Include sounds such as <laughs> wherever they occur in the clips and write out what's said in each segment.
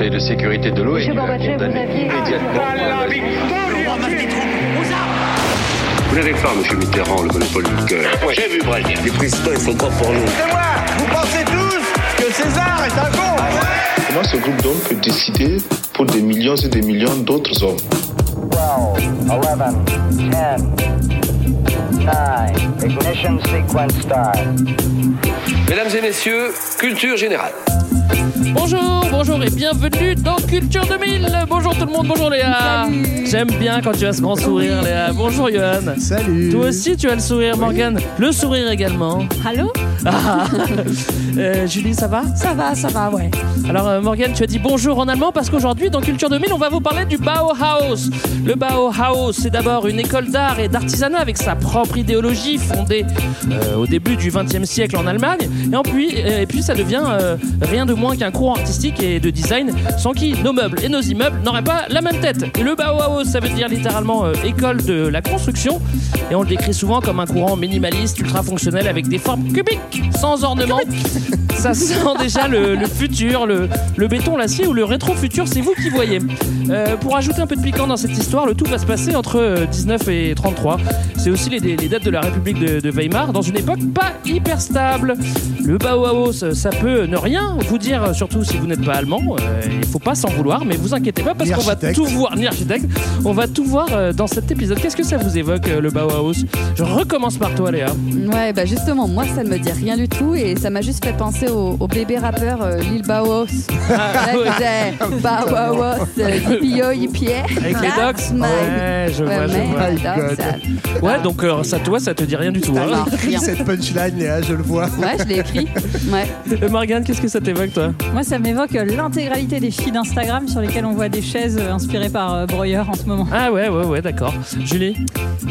Conseil de sécurité de l'ONU a condamné immédiatement Vous n'avez pas, M. Mitterrand, le monopole du cœur. J'ai vu Brésil. Les présidents, ils sont pas pour nous. C'est moi Vous pensez tous que César est un con Comment ce groupe d'hommes peut décider pour des millions et des millions d'autres hommes 12, 11, 10, 9, ignition sequence start. Mesdames et messieurs, culture générale. Bonjour, bonjour et bienvenue dans Culture 2000. Bonjour tout le monde, bonjour Léa. J'aime bien quand tu as ce grand sourire, Léa. Bonjour Johan. Salut. Toi aussi, tu as le sourire, Morgane. Le sourire également. Allô <laughs> Ah. Euh, Julie, ça va? Ça va, ça va, ouais. Alors, euh, Morgane, tu as dit bonjour en allemand parce qu'aujourd'hui, dans Culture 2000, on va vous parler du Bauhaus. Le Bauhaus, c'est d'abord une école d'art et d'artisanat avec sa propre idéologie fondée euh, au début du XXe siècle en Allemagne. Et, en puis, et puis, ça devient euh, rien de moins qu'un courant artistique et de design sans qui nos meubles et nos immeubles n'auraient pas la même tête. Et le Bauhaus, ça veut dire littéralement euh, école de la construction. Et on le décrit souvent comme un courant minimaliste, ultra fonctionnel avec des formes cubiques, sans ornement. Ça sent déjà le, le futur, le, le béton, l'acier ou le rétro-futur, c'est vous qui voyez. Euh, pour ajouter un peu de piquant dans cette histoire, le tout va se passer entre euh, 19 et 33. C'est aussi les, les dates de la République de, de Weimar, dans une époque pas hyper stable. Le Bauhaus, ça peut ne rien vous dire, surtout si vous n'êtes pas allemand. Euh, il faut pas s'en vouloir, mais vous inquiétez pas parce qu'on va tout voir, ni architecte. On va tout voir euh, dans cet épisode. Qu'est-ce que ça vous évoque, euh, le Bauhaus? Je recommence par toi, Léa. Ouais, bah justement, moi ça ne me dit rien du tout et ça m'a juste fait penser au, au bébé rappeur euh, Lil Bauhaus. Ah, <laughs> ouais. Bauhaus, euh, yo, Avec les That's docs my- Ouais, je vois, Ouais, je vois. Ouais, donc euh, ça, toi, ça te dit rien du tout. Ça Hein m'a rien. Cette punchline, Léa, je le vois. Ouais, je l'ai écrit. Ouais. Euh, Morgane, qu'est-ce que ça t'évoque, toi? Moi, ça m'évoque l'intégralité des feeds Instagram sur lesquels on voit des chaises euh, inspirées par euh, Breuer en ce moment. Ah ouais, ouais, ouais, d'accord. Julie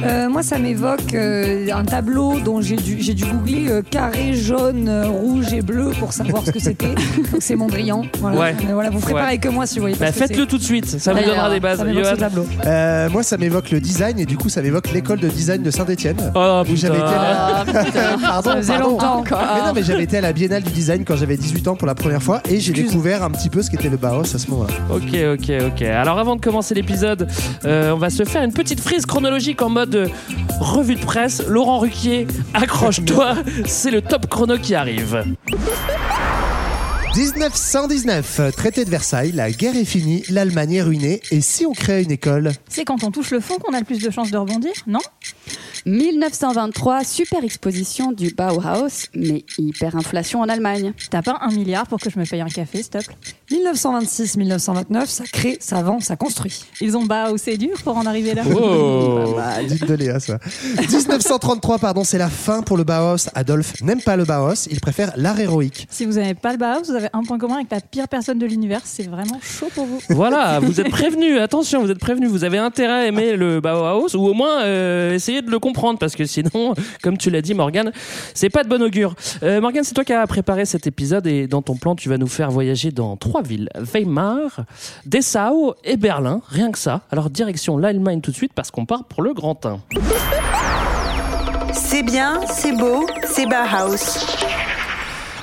Euh, moi, ça m'évoque euh, un tableau dont j'ai dû, j'ai dû googler euh, carré jaune, rouge et bleu pour savoir ce que c'était. <laughs> Donc c'est Mondrian. Voilà. Ouais. Mais voilà, vous ferez Ouais. pareil que moi si vous voyez pas bah, Faites-le tout de suite, ça vous donnera des bases. Ça tableau. Euh, moi, ça m'évoque le design et du coup, ça m'évoque l'école de design de Saint-Etienne. Oh Où j'avais été putain là. <laughs> Ah. Pardon, Ça faisait pardon. longtemps. Mais non, mais j'avais été à la Biennale du Design quand j'avais 18 ans pour la première fois et j'ai découvert un petit peu ce qu'était le Bauhaus à ce moment-là. Ok, ok, ok. Alors avant de commencer l'épisode, euh, on va se faire une petite frise chronologique en mode euh, revue de presse. Laurent Ruquier, accroche-toi, <laughs> c'est le top chrono qui arrive. 1919, traité de Versailles, la guerre est finie, l'Allemagne est ruinée et si on créait une école? C'est quand on touche le fond qu'on a le plus de chances de rebondir, non? 1923, super exposition du Bauhaus, mais hyperinflation en Allemagne. T'as pas un milliard pour que je me paye un café, s'il te plaît? 1926-1929, ça crée, ça vend, ça construit. Ils ont bas c'est dur pour en arriver là Oh Dites de Léa, ça. 1933, pardon, c'est la fin pour le Bauhaus. Adolphe n'aime pas le Bauhaus, il préfère l'art héroïque. Si vous n'avez pas le Bauhaus, vous avez un point commun avec la pire personne de l'univers. C'est vraiment chaud pour vous. Voilà, vous êtes prévenus, attention, vous êtes prévenus, vous avez intérêt à aimer le Bauhaus ou au moins euh, essayer de le comprendre parce que sinon, <laughs> comme tu l'as dit Morgane, c'est pas de bon augure. Euh, Morgane, c'est toi qui as préparé cet épisode et dans ton plan, tu vas nous faire voyager dans trois villes, Weimar, Dessau et Berlin, rien que ça. Alors direction l'Allemagne tout de suite parce qu'on part pour le Grand 1. C'est bien, c'est beau, c'est Bauhaus.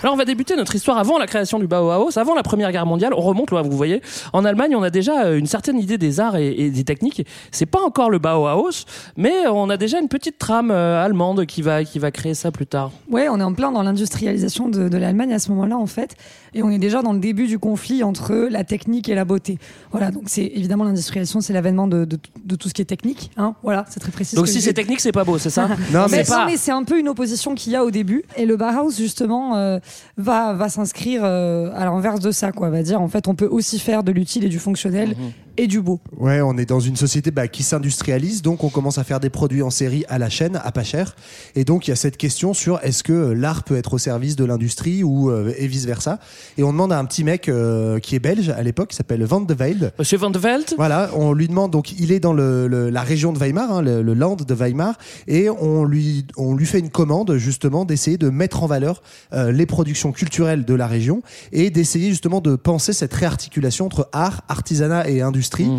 Alors on va débuter notre histoire avant la création du Bauhaus, avant la Première Guerre mondiale. On remonte, là, vous voyez. En Allemagne, on a déjà euh, une certaine idée des arts et, et des techniques. C'est pas encore le Bauhaus, mais on a déjà une petite trame euh, allemande qui va qui va créer ça plus tard. Ouais, on est en plein dans l'industrialisation de, de l'Allemagne à ce moment-là, en fait. Et on est déjà dans le début du conflit entre la technique et la beauté. Voilà, donc c'est évidemment l'industrialisation, c'est l'avènement de, de- de tout ce qui est technique. Hein voilà, c'est très précis. Donc si c'est technique, c'est pas beau, c'est ça <laughs> Non, Mais, mais c'est pas- mais c'est un peu une opposition qu'il y a au début. Et le Bauhaus, justement, euh, va, va s'inscrire euh, à l'inverse de ça. Quoi. Va dire, en fait, on peut aussi faire de l'utile et du fonctionnel et du beau. Ouais, on est dans une société bah, qui s'industrialise, donc on commence à faire des produits en série à la chaîne, à pas cher. Et donc il y a cette question sur est-ce que euh, l'art peut être au service de l'industrie ou euh, et vice versa. Et on demande à un petit mec euh, qui est belge à l'époque, qui s'appelle Van de Velde. Monsieur Van de Velde? Voilà, on lui demande donc il est dans le, le- la région de Weimar, hein, le, le land de Weimar, et on lui on lui fait une commande justement d'essayer de mettre en valeur euh, les productions culturelles de la région et d'essayer justement de penser cette réarticulation entre art, artisanat et industrie l'industrie.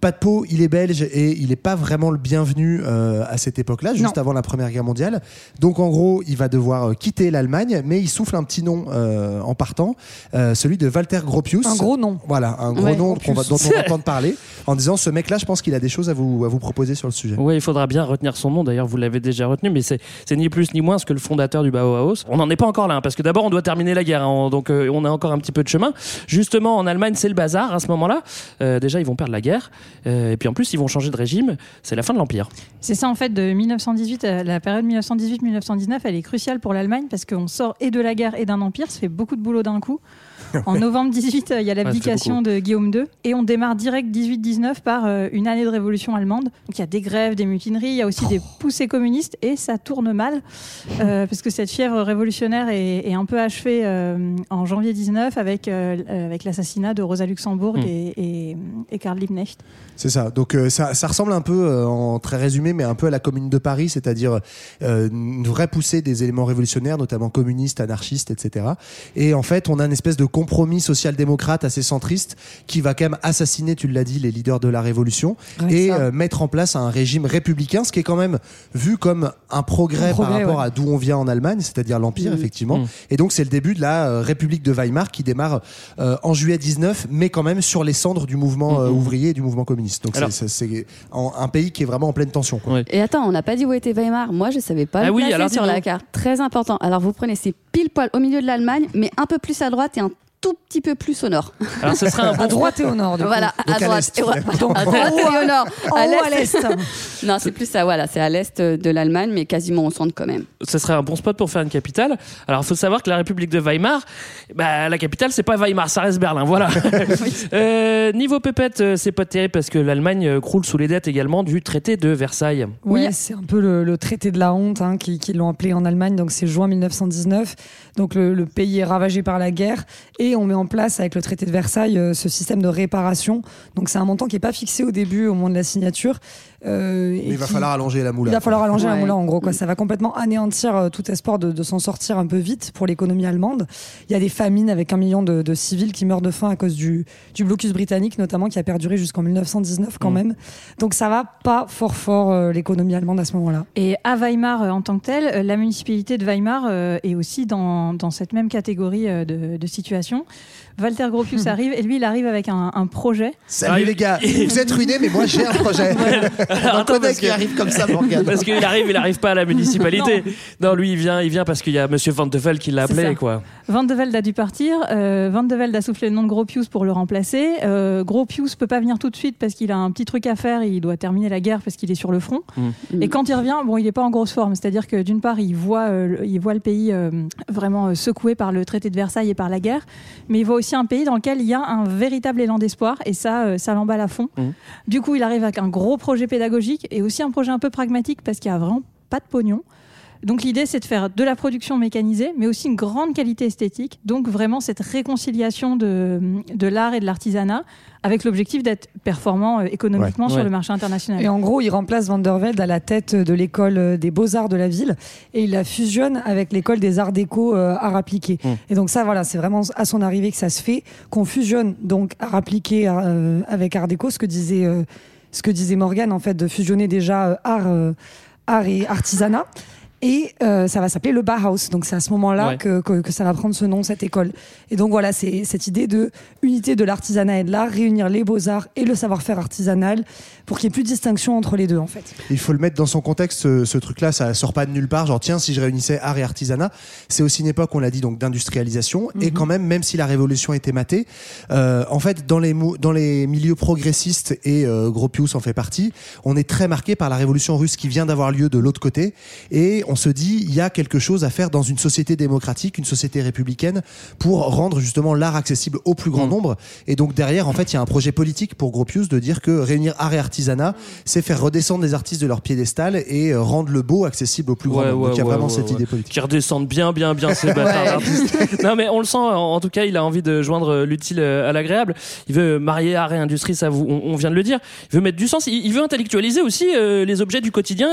Pas de peau, il est belge et il n'est pas vraiment le bienvenu euh, à cette époque-là, juste avant la Première Guerre mondiale. Donc en gros, il va devoir euh, quitter l'Allemagne, mais il souffle un petit nom euh, en partant, euh, celui de Walter Gropius. Un gros nom. Voilà, un gros Ouais. nom qu'on va- dont on va <laughs> entendre parler, en disant ce mec-là, je pense qu'il a des choses à vous, à vous proposer sur le sujet. Oui, il faudra bien retenir son nom. D'ailleurs, vous l'avez déjà retenu, mais c'est c'est ni plus ni moins que le fondateur du Bauhaus. On n'en est pas encore là, hein, parce que d'abord, on doit terminer la guerre. hein, donc, euh, on a encore un petit peu de chemin. Justement, en Allemagne, c'est le bazar à ce moment-là. Euh, déjà, ils vont perdre la guerre. Euh, et puis, en plus, ils vont changer de régime. C'est la fin de l'Empire. C'est ça en fait de 1918, euh, la période 1918-1919, elle est cruciale pour l'Allemagne parce qu'on sort et de la guerre et d'un empire, ça fait beaucoup de boulot d'un coup. <laughs> En novembre 18, euh, il y a l'abdication beaucoup. de Guillaume II et on démarre direct 18-19 par euh, une année de révolution allemande. Donc il y a des grèves, des mutineries, il y a aussi des poussées communistes et ça tourne mal euh, parce que cette fièvre révolutionnaire est, est un peu achevée euh, en janvier 19 avec, euh, avec l'assassinat de Rosa Luxembourg Mm. et, et, et Karl Liebknecht. C'est ça. Donc euh, ça, ça ressemble un peu, euh, en très résumé, mais un peu à la Commune de Paris, c'est-à-dire euh, une vraie poussée des éléments révolutionnaires, notamment communistes, anarchistes, etc. Et en fait, on a une espèce de compromis social-démocrate assez centriste qui va quand même assassiner, tu l'as dit, les leaders de la révolution Ouais, et euh, mettre en place un régime républicain, ce qui est quand même vu comme un progrès, Un progrès, par rapport ouais. à d'où on vient en Allemagne, c'est-à-dire l'Empire, Mhm. effectivement. Mhm. Et donc, c'est le début de la euh, République de Weimar qui démarre euh, en juillet 19, mais quand même sur les cendres du mouvement Mhm. ouvrier et du mouvement communiste. Donc, c'est- un pays qui est vraiment en pleine tension. Quoi. Ouais. Et attends, on n'a pas dit où était Weimar. Moi, je savais pas Ah le oui, alors sur la carte. Très important. Alors, vous prenez, c'est pile poil au milieu de l'Allemagne, mais un peu plus à droite et un tout petit peu plus au nord. Alors, ce serait un bon À droite et au nord. du coup. Voilà, Donc à à droite. l'est, et ouais, finalement. à droite et au nord. <laughs> À l'est. <laughs> non, c'est plus ça, voilà, c'est à l'est de l'Allemagne, mais quasiment au centre quand même. ce serait un bon spot pour faire une capitale. Alors, il faut savoir que la République de Weimar, bah, la capitale, c'est pas Weimar, ça reste Berlin. Voilà. <laughs> Euh, niveau pépette, euh, c'est pas terrible parce que l'Allemagne euh, croule sous les dettes également du traité de Versailles. Oui. c'est un peu le, le traité de la honte hein, qui, qui l'ont appelé en Allemagne. Donc c'est juin 1919. Donc le, le pays est ravagé par la guerre et on met en place avec le traité de Versailles euh, ce système de réparation. Donc c'est un montant qui est pas fixé au début au moment de la signature. Euh, Mais il va qui- falloir allonger la moula. il va falloir allonger la moula en gros quoi. Mm. Ça va complètement anéantir euh, tout espoir de, de s'en sortir un peu vite pour l'économie allemande. Il y a des famines avec un million de, de civils qui meurent de faim à cause du, du blocus britannique notamment qui a perduré jusqu'en 1919 quand Mm. même. Donc ça va pas fort fort euh, l'économie allemande à ce moment-là. Et à Weimar, euh, en tant que telle, la municipalité de Weimar est aussi dans, dans cette même catégorie de, de situation. Merci. Walter Gropius <laughs> arrive et lui, il arrive avec un, un projet. Salut Ah, les gars, vous êtes ruinés, mais moi j'ai un projet. <laughs> Alors, On attends, parce qui que- arrive comme ça, Morgane. Parce qu'il arrive, il arrive pas à la municipalité. non. lui, il vient, il vient parce qu'il y a Monsieur Van de Velde qui l'a appelé, ça. quoi. Van de Velde a dû partir. Euh, Van de Velde a soufflé le nom de Gropius pour le remplacer. Euh, Gropius peut pas venir tout de suite parce qu'il a un petit truc à faire. Il doit terminer la guerre parce qu'il est sur le front. Mm. Et quand il revient, bon, il n'est pas en grosse forme. C'est-à-dire que d'une part, il voit, euh, le- il voit le pays euh, vraiment secoué par le traité de Versailles et par la guerre, mais il voit aussi un pays dans lequel il y a un véritable élan d'espoir, et ça, euh, ça l'emballe à fond. Mhm. Du coup, il arrive avec un gros projet pédagogique et aussi un projet un peu pragmatique parce qu'il n'y a vraiment pas de pognon. Donc l'idée, c'est de faire de la production mécanisée, mais aussi une grande qualité esthétique. Donc vraiment cette réconciliation de, de l'art et de l'artisanat, avec l'objectif d'être performant euh, économiquement Ouais. sur Ouais. le marché international. Et en gros, il remplace Van der Velde à la tête de l'école euh, des beaux-arts de la ville et il la fusionne avec l'école des arts déco euh, arts appliqués. Mm. Et donc ça, voilà, c'est vraiment à son arrivée que ça se fait, qu'on fusionne donc art appliqué euh, avec art déco, ce que disait, euh, ce que disait Morgane, en fait, de fusionner déjà euh, art, euh, art et artisanat. Et euh, ça va s'appeler le Bauhaus. Donc c'est à ce moment-là Ouais. que, que, que ça va prendre ce nom, cette école. Et donc voilà, c'est cette idée de unité de l'artisanat et de l'art, réunir les beaux-arts et le savoir-faire artisanal pour qu'il n'y ait plus de distinction entre les deux en fait. Il faut le mettre dans son contexte, ce, ce truc-là, ça sort pas de nulle part. Genre, tiens, si je réunissais art et artisanat, c'est aussi une époque, on l'a dit, donc d'industrialisation. Et quand même, même si la révolution était matée, euh, en fait, dans les, mou- dans les milieux progressistes, et euh, Gropius en fait partie, on est très marqué par la révolution russe qui vient d'avoir lieu de l'autre côté. Et on se dit, il y a quelque chose à faire dans une société démocratique, une société républicaine, pour rendre justement l'art accessible au plus grand Mm. nombre. Et donc derrière, en fait, il y a un projet politique pour Gropius de dire que réunir art et artisanat, c'est faire redescendre les artistes de leur piédestal et euh, rendre le beau accessible au plus grand Ouais, nombre. donc il y a ouais, vraiment ouais, cette idée politique. Qui redescendent bien, bien, bien ces <laughs> bâtards d'artistes. Non, mais on le sent. En tout cas, il a envie de joindre l'utile euh, à l'agréable. Il veut marier art et industrie, ça, vous, on, vient de le dire. Il veut mettre du sens. Il, veut intellectualiser aussi euh, les objets du quotidien.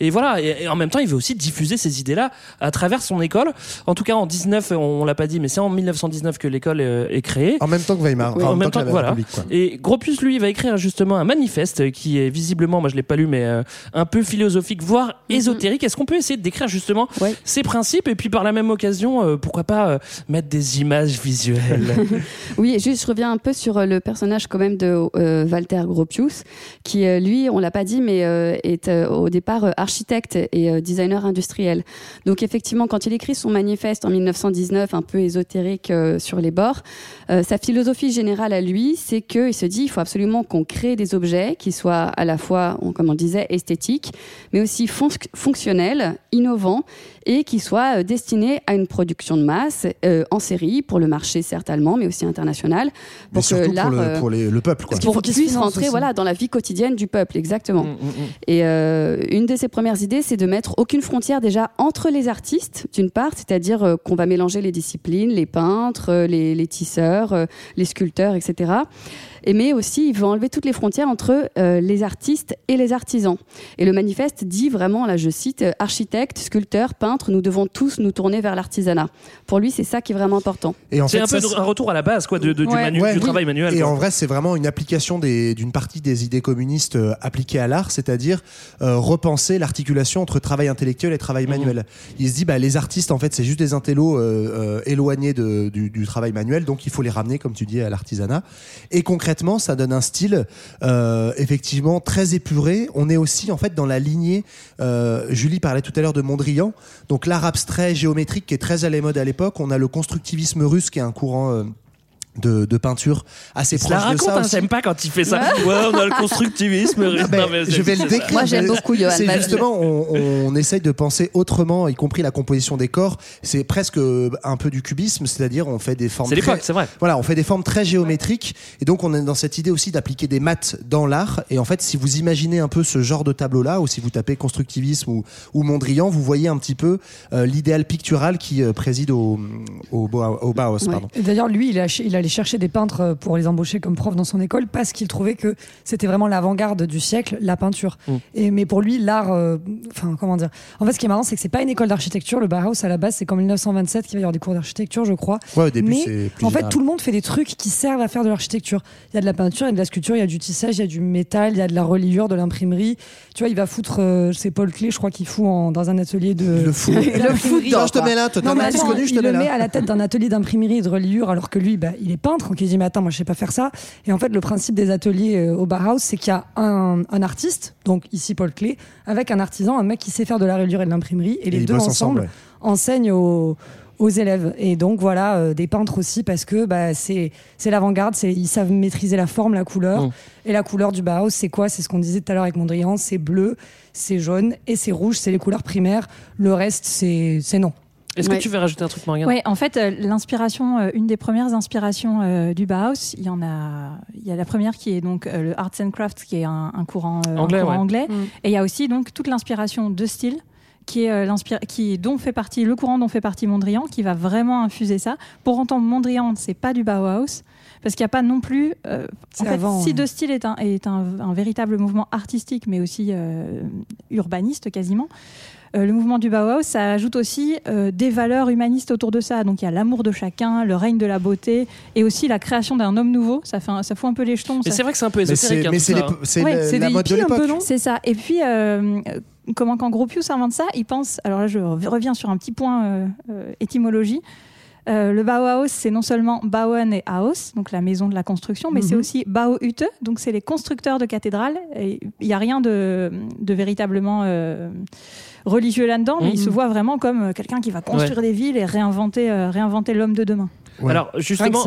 Et, voilà. Et en même temps, il veut aussi aussi diffuser ces idées-là à travers son école. En tout cas, en 19, on, on l'a pas dit, mais c'est en 1919 que l'école euh, est créée. En même temps que Weimar. Oui, enfin, en même temps, que voilà. République. Et Gropius, lui, va écrire justement un manifeste qui est visiblement, moi je l'ai pas lu, mais euh, un peu philosophique, voire ésotérique. Est-ce qu'on peut essayer de décrire justement ces principes et puis par la même occasion, euh, pourquoi pas euh, mettre des images visuelles? <laughs> Oui, juste je reviens un peu sur le personnage quand même de euh, Walter Gropius, qui euh, lui, on l'a pas dit, mais euh, est euh, au départ euh, architecte et euh, industriel. Donc effectivement, quand il écrit son manifeste en 1919, un peu ésotérique euh, sur les bords, euh, sa philosophie générale à lui, c'est qu'il se dit il faut absolument qu'on crée des objets qui soient à la fois, on- comme on le disait, esthétiques, mais aussi fonc- fonctionnels, innovants et qui soient euh, destinés à une production de masse euh, en série pour le marché certes allemand, mais aussi international, Mais pour surtout que l'art pour le, pour les- le peuple. Quoi. pour faut qu'il se puisse rentrer aussi. voilà dans la vie quotidienne du peuple exactement et euh, une de ses premières idées c'est de mettre aucune frontière déjà entre les artistes d'une part c'est-à-dire euh, qu'on va mélanger les disciplines les peintres euh, les, les tisseurs euh, les sculpteurs etc et mais aussi il veut enlever toutes les frontières entre euh, les artistes et les artisans et le manifeste dit vraiment là je cite euh, architectes sculpteurs peintres nous devons tous nous tourner vers l'artisanat pour lui c'est ça qui est vraiment important Et en C'est fait, un peu ça, un retour à la base quoi, de, de- du, Ouais. manu- Ouais, du oui. travail manuel. Et quoi. en vrai, c'est vraiment une application des- d'une partie des idées communistes euh, appliquées à l'art, c'est-à-dire euh, repenser l'articulation entre travail intellectuel et travail manuel. Il se dit, bah, les artistes, en fait, c'est juste des intellos euh, euh, éloignés de- du, du travail manuel, donc il faut les ramener, comme tu dis, à l'artisanat. Et concrètement, ça donne un style euh, effectivement très épuré. On est aussi, en fait, dans la lignée. euh, Julie parlait tout à l'heure de Mondrian, donc l'art abstrait géométrique qui est très à la mode à l'époque. On a le constructivisme russe qui est un courant. Euh, de, de peinture assez proche la de raconte, ça hein, j'aime pas quand il fait ça. Ouais, on a le constructivisme. Non, mais je vais le décrire. Moi, j'aime beaucoup, Johan, C'est justement, on, on essaye de penser autrement, y compris la composition des corps. C'est presque un peu du cubisme, c'est-à-dire on fait des formes. C'est l'époque, très- c'est vrai. Voilà, on fait des formes très géométriques, et donc on est dans cette idée aussi d'appliquer des maths dans l'art. Et en fait, si vous imaginez un peu ce genre de tableau-là, ou si vous tapez constructivisme ou, ou Mondrian, vous voyez un petit peu euh, l'idéal pictural qui euh, préside au, au, Bauhaus- au Bauhaus. Ouais. Pardon. Et d'ailleurs, lui, il, a allait chercher des peintres euh, pour les embaucher comme prof dans son école parce qu'il trouvait que c'était vraiment l'avant-garde du siècle, la peinture. Mm. Et, mais pour lui, l'art, euh, enfin, comment dire En fait, ce qui est marrant, c'est que c'est pas une école d'architecture. Le Bauhaus, à la base, c'est qu'en 1927 qu'il va y avoir des cours d'architecture, je crois. Ouais, au début, mais plus en fait, tout le monde fait des trucs qui servent à faire de l'architecture. Il y a de la peinture, il y a de la sculpture, il y a du tissage, il y a du métal, il y a de la reliure, de l'imprimerie. Tu vois, il va foutre, euh, c'est Paul Clé, je crois qu'il fout en- dans un atelier de. Le fou. Le fout <laughs> Non, je te mets là, Non, mais attends, connu, je te il mets le là. met à la tête d'un atelier d'imprimerie et de reliure, alors que lui, bah, il est peintre. Il dit, mais attends, moi je sais pas faire ça. Et en fait, le principe des ateliers euh, au Bauhaus, c'est qu'il y a un, un artiste, donc ici Paul Clé, avec un artisan, un mec qui sait faire de la reliure et de l'imprimerie, et, Et les deux ensemble, ensemble, enseignent aux aux élèves et donc voilà euh, des peintres aussi parce que bah, c'est c'est l'avant-garde c'est ils savent maîtriser la forme la couleur Mm. et la couleur du Bauhaus c'est quoi? C'est ce qu'on disait tout à l'heure avec Mondrian c'est bleu c'est jaune et c'est rouge c'est les couleurs primaires le reste c'est c'est non Est-ce que tu veux rajouter un truc, Morgane Ouais, en fait, euh, l'inspiration, euh, une des premières inspirations euh, du Bauhaus, il y en a, il y a la première qui est donc euh, le Arts and Crafts, qui est un, un courant, euh, un Anglais, courant ouais. anglais. Mm. et il y a aussi donc toute l'inspiration de style qui est euh, qui dont fait partie le courant dont fait partie Mondrian, qui va vraiment infuser ça. Pour autant, Mondrian, c'est pas du Bauhaus. Parce qu'il n'y a pas non plus. euh, en fait, avant, si. De Style est un, est un, un véritable mouvement artistique, mais aussi euh, urbaniste quasiment, euh, le mouvement du Bauhaus, ça ajoute aussi euh, des valeurs humanistes autour de ça. Donc il y a l'amour de chacun, le règne de la beauté, et aussi la création d'un homme nouveau. Ça, fait un- ça fout un peu les jetons. Mais ça c'est vrai que c'est un peu Mais ésotérique. c'est hein, mais c'est hein. Ouais, la mode de hippies un peu, l'époque. C'est ça. Et puis, euh, comment quand Gropius invente ça, il pense. Alors là, je reviens sur un petit point euh, euh, étymologie. Euh, le Bauhaus, c'est non seulement Bauen et Haus, donc la maison de la construction, mais c'est Mhm. aussi Bauhütte, donc c'est les constructeurs de cathédrales. Il n'y a rien de, de véritablement euh, religieux là-dedans, mais il Mhm. se voit vraiment comme euh, quelqu'un qui va construire des villes et réinventer, euh, réinventer l'homme de demain. Ouais. Alors justement,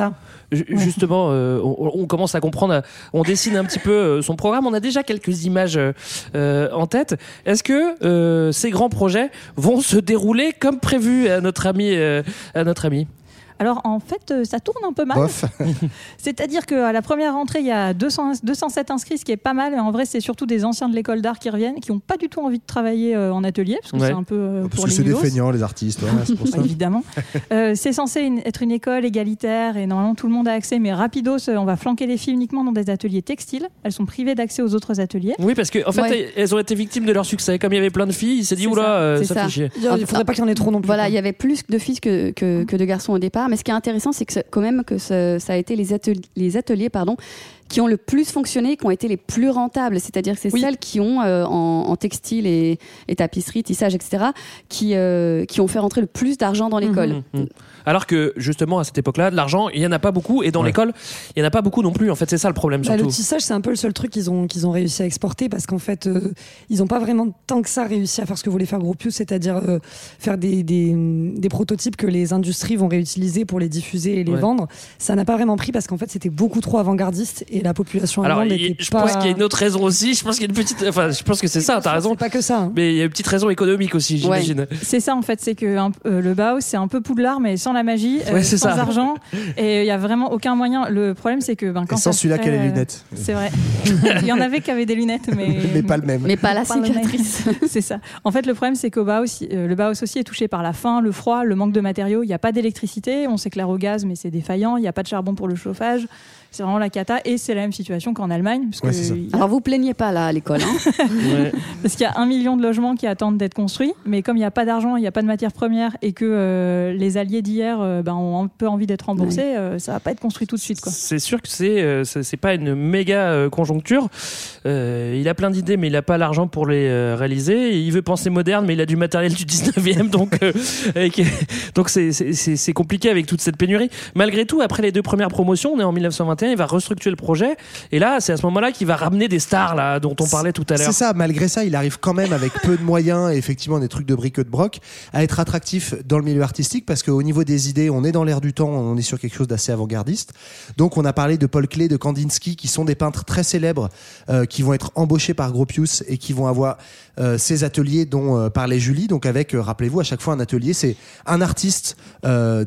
euh, on, on commence à comprendre, on dessine un petit peu euh, son programme. On a déjà quelques images euh, en tête. Est-ce que euh, ces grands projets vont se dérouler comme prévu à notre ami, à notre ami? Alors en fait, euh, ça tourne un peu mal. <laughs> C'est-à-dire qu'à la première rentrée, il y a 200, 207 inscrits, ce qui est pas mal. Et en vrai, c'est surtout des anciens de l'école d'art qui reviennent, qui n'ont pas du tout envie de travailler euh, en atelier, parce que Ouais. c'est un peu euh, Parce pour que les c'est des feignants, les artistes. ouais, pour <laughs> ça. Évidemment. <laughs> Euh, c'est censé une- être une école égalitaire et normalement tout le monde a accès, mais rapidos, on va flanquer les filles uniquement dans des ateliers textiles. Elles sont privées d'accès aux autres ateliers. Oui, parce qu'en en fait, Ouais. elles ont été victimes de leur succès. Comme il y avait plein de filles, il s'est dit, oula, ça, euh, c'est ça, ça. fait chier. Il faudrait pas qu'il y en ait trop non plus. Voilà, il y avait plus de filles que, que, que de garçons au départ. Mais ce qui est intéressant, c'est que quand même que ça a été les ateliers, les ateliers pardon, qui ont le plus fonctionné, qui ont été les plus rentables. C'est-à-dire que c'est Oui. celles qui ont, euh, en, en textile et, et tapisserie, tissage, etc., qui, euh, qui ont fait rentrer le plus d'argent dans l'école. Mhm, mhm. Alors que justement à cette époque-là, de l'argent, il y en a pas beaucoup, et dans Ouais. l'école, il y en a pas beaucoup non plus. En fait, c'est ça le problème Bah, le surtout. tissage, c'est un peu le seul truc qu'ils ont, qu'ils ont réussi à exporter parce qu'en fait, euh, ils n'ont pas vraiment tant que ça réussi à faire ce que voulait faire Gropius, c'est-à-dire euh, faire des, des, des prototypes que les industries vont réutiliser pour les diffuser et les Ouais. vendre. Ça n'a pas vraiment pris parce qu'en fait, c'était beaucoup trop avant-gardiste et la population Alors, allemande il- était je pas. pense qu'il y a une autre raison aussi. Je pense qu'il y a une petite. Enfin, je pense que c'est ça. T'as raison. Pas que ça. hein. Mais il y a une petite raison économique aussi, Ouais. j'imagine. C'est ça en fait, c'est que euh, le Bauhaus c'est un peu Poudlard mais sans la magie, euh, Ouais, sans ça. argent et il y a vraiment aucun moyen. Le problème c'est que ben, quand Et sans celui-là, qui a les euh, lunettes. C'est vrai. <laughs> il y en avait qui avaient des lunettes mais <laughs> Mais pas le même. Mais pas la cicatrice. <laughs> c'est ça. En fait, le problème, c'est qu'au euh, le Bauhaus aussi est touché par la faim, le froid, le manque de matériaux. Il n'y a pas d'électricité, on s'éclaire au gaz, mais c'est défaillant. Il n'y a pas de charbon pour le chauffage. C'est vraiment la cata. Et c'est la même situation qu'en Allemagne, parce Ouais, que- a- Alors vous plaignez pas là à l'école. Hein <laughs> Ouais. parce qu'il y a un million de logements qui attendent d'être construits, mais comme il n'y a pas d'argent, il n'y a pas de matières premières, et que euh, les alliés d'hier euh, ben, ont un peu envie d'être remboursés, euh, ça va pas être construit tout de suite. C'est sûr que c'est euh, c'est c'est pas une méga euh, conjoncture. Euh, il a plein d'idées, mais il a pas l'argent pour les euh, réaliser. Il veut penser moderne, mais il a du matériel du 19e, donc euh, <laughs> donc c'est compliqué avec toute cette pénurie. Malgré tout, après les deux premières promotions, on est en 1921, il va restructurer le projet. Et là, c'est à ce moment-là qu'il va ramener des stars là dont on parlait tout à l'heure. C'est ça, malgré ça, il arrive quand même avec peu de moyens et effectivement des trucs de briques et de broc à être attractif dans le milieu artistique parce qu'au niveau des idées, on est dans l'air du temps, on est sur quelque chose d'assez avant-gardiste. Donc on a parlé de Paul Klee, de Kandinsky qui sont des peintres très célèbres euh, qui vont être embauchés par Gropius et qui vont avoir euh, ces ateliers dont euh, parlait Julie. Donc avec, rappelez-vous, à chaque fois un atelier, c'est un artiste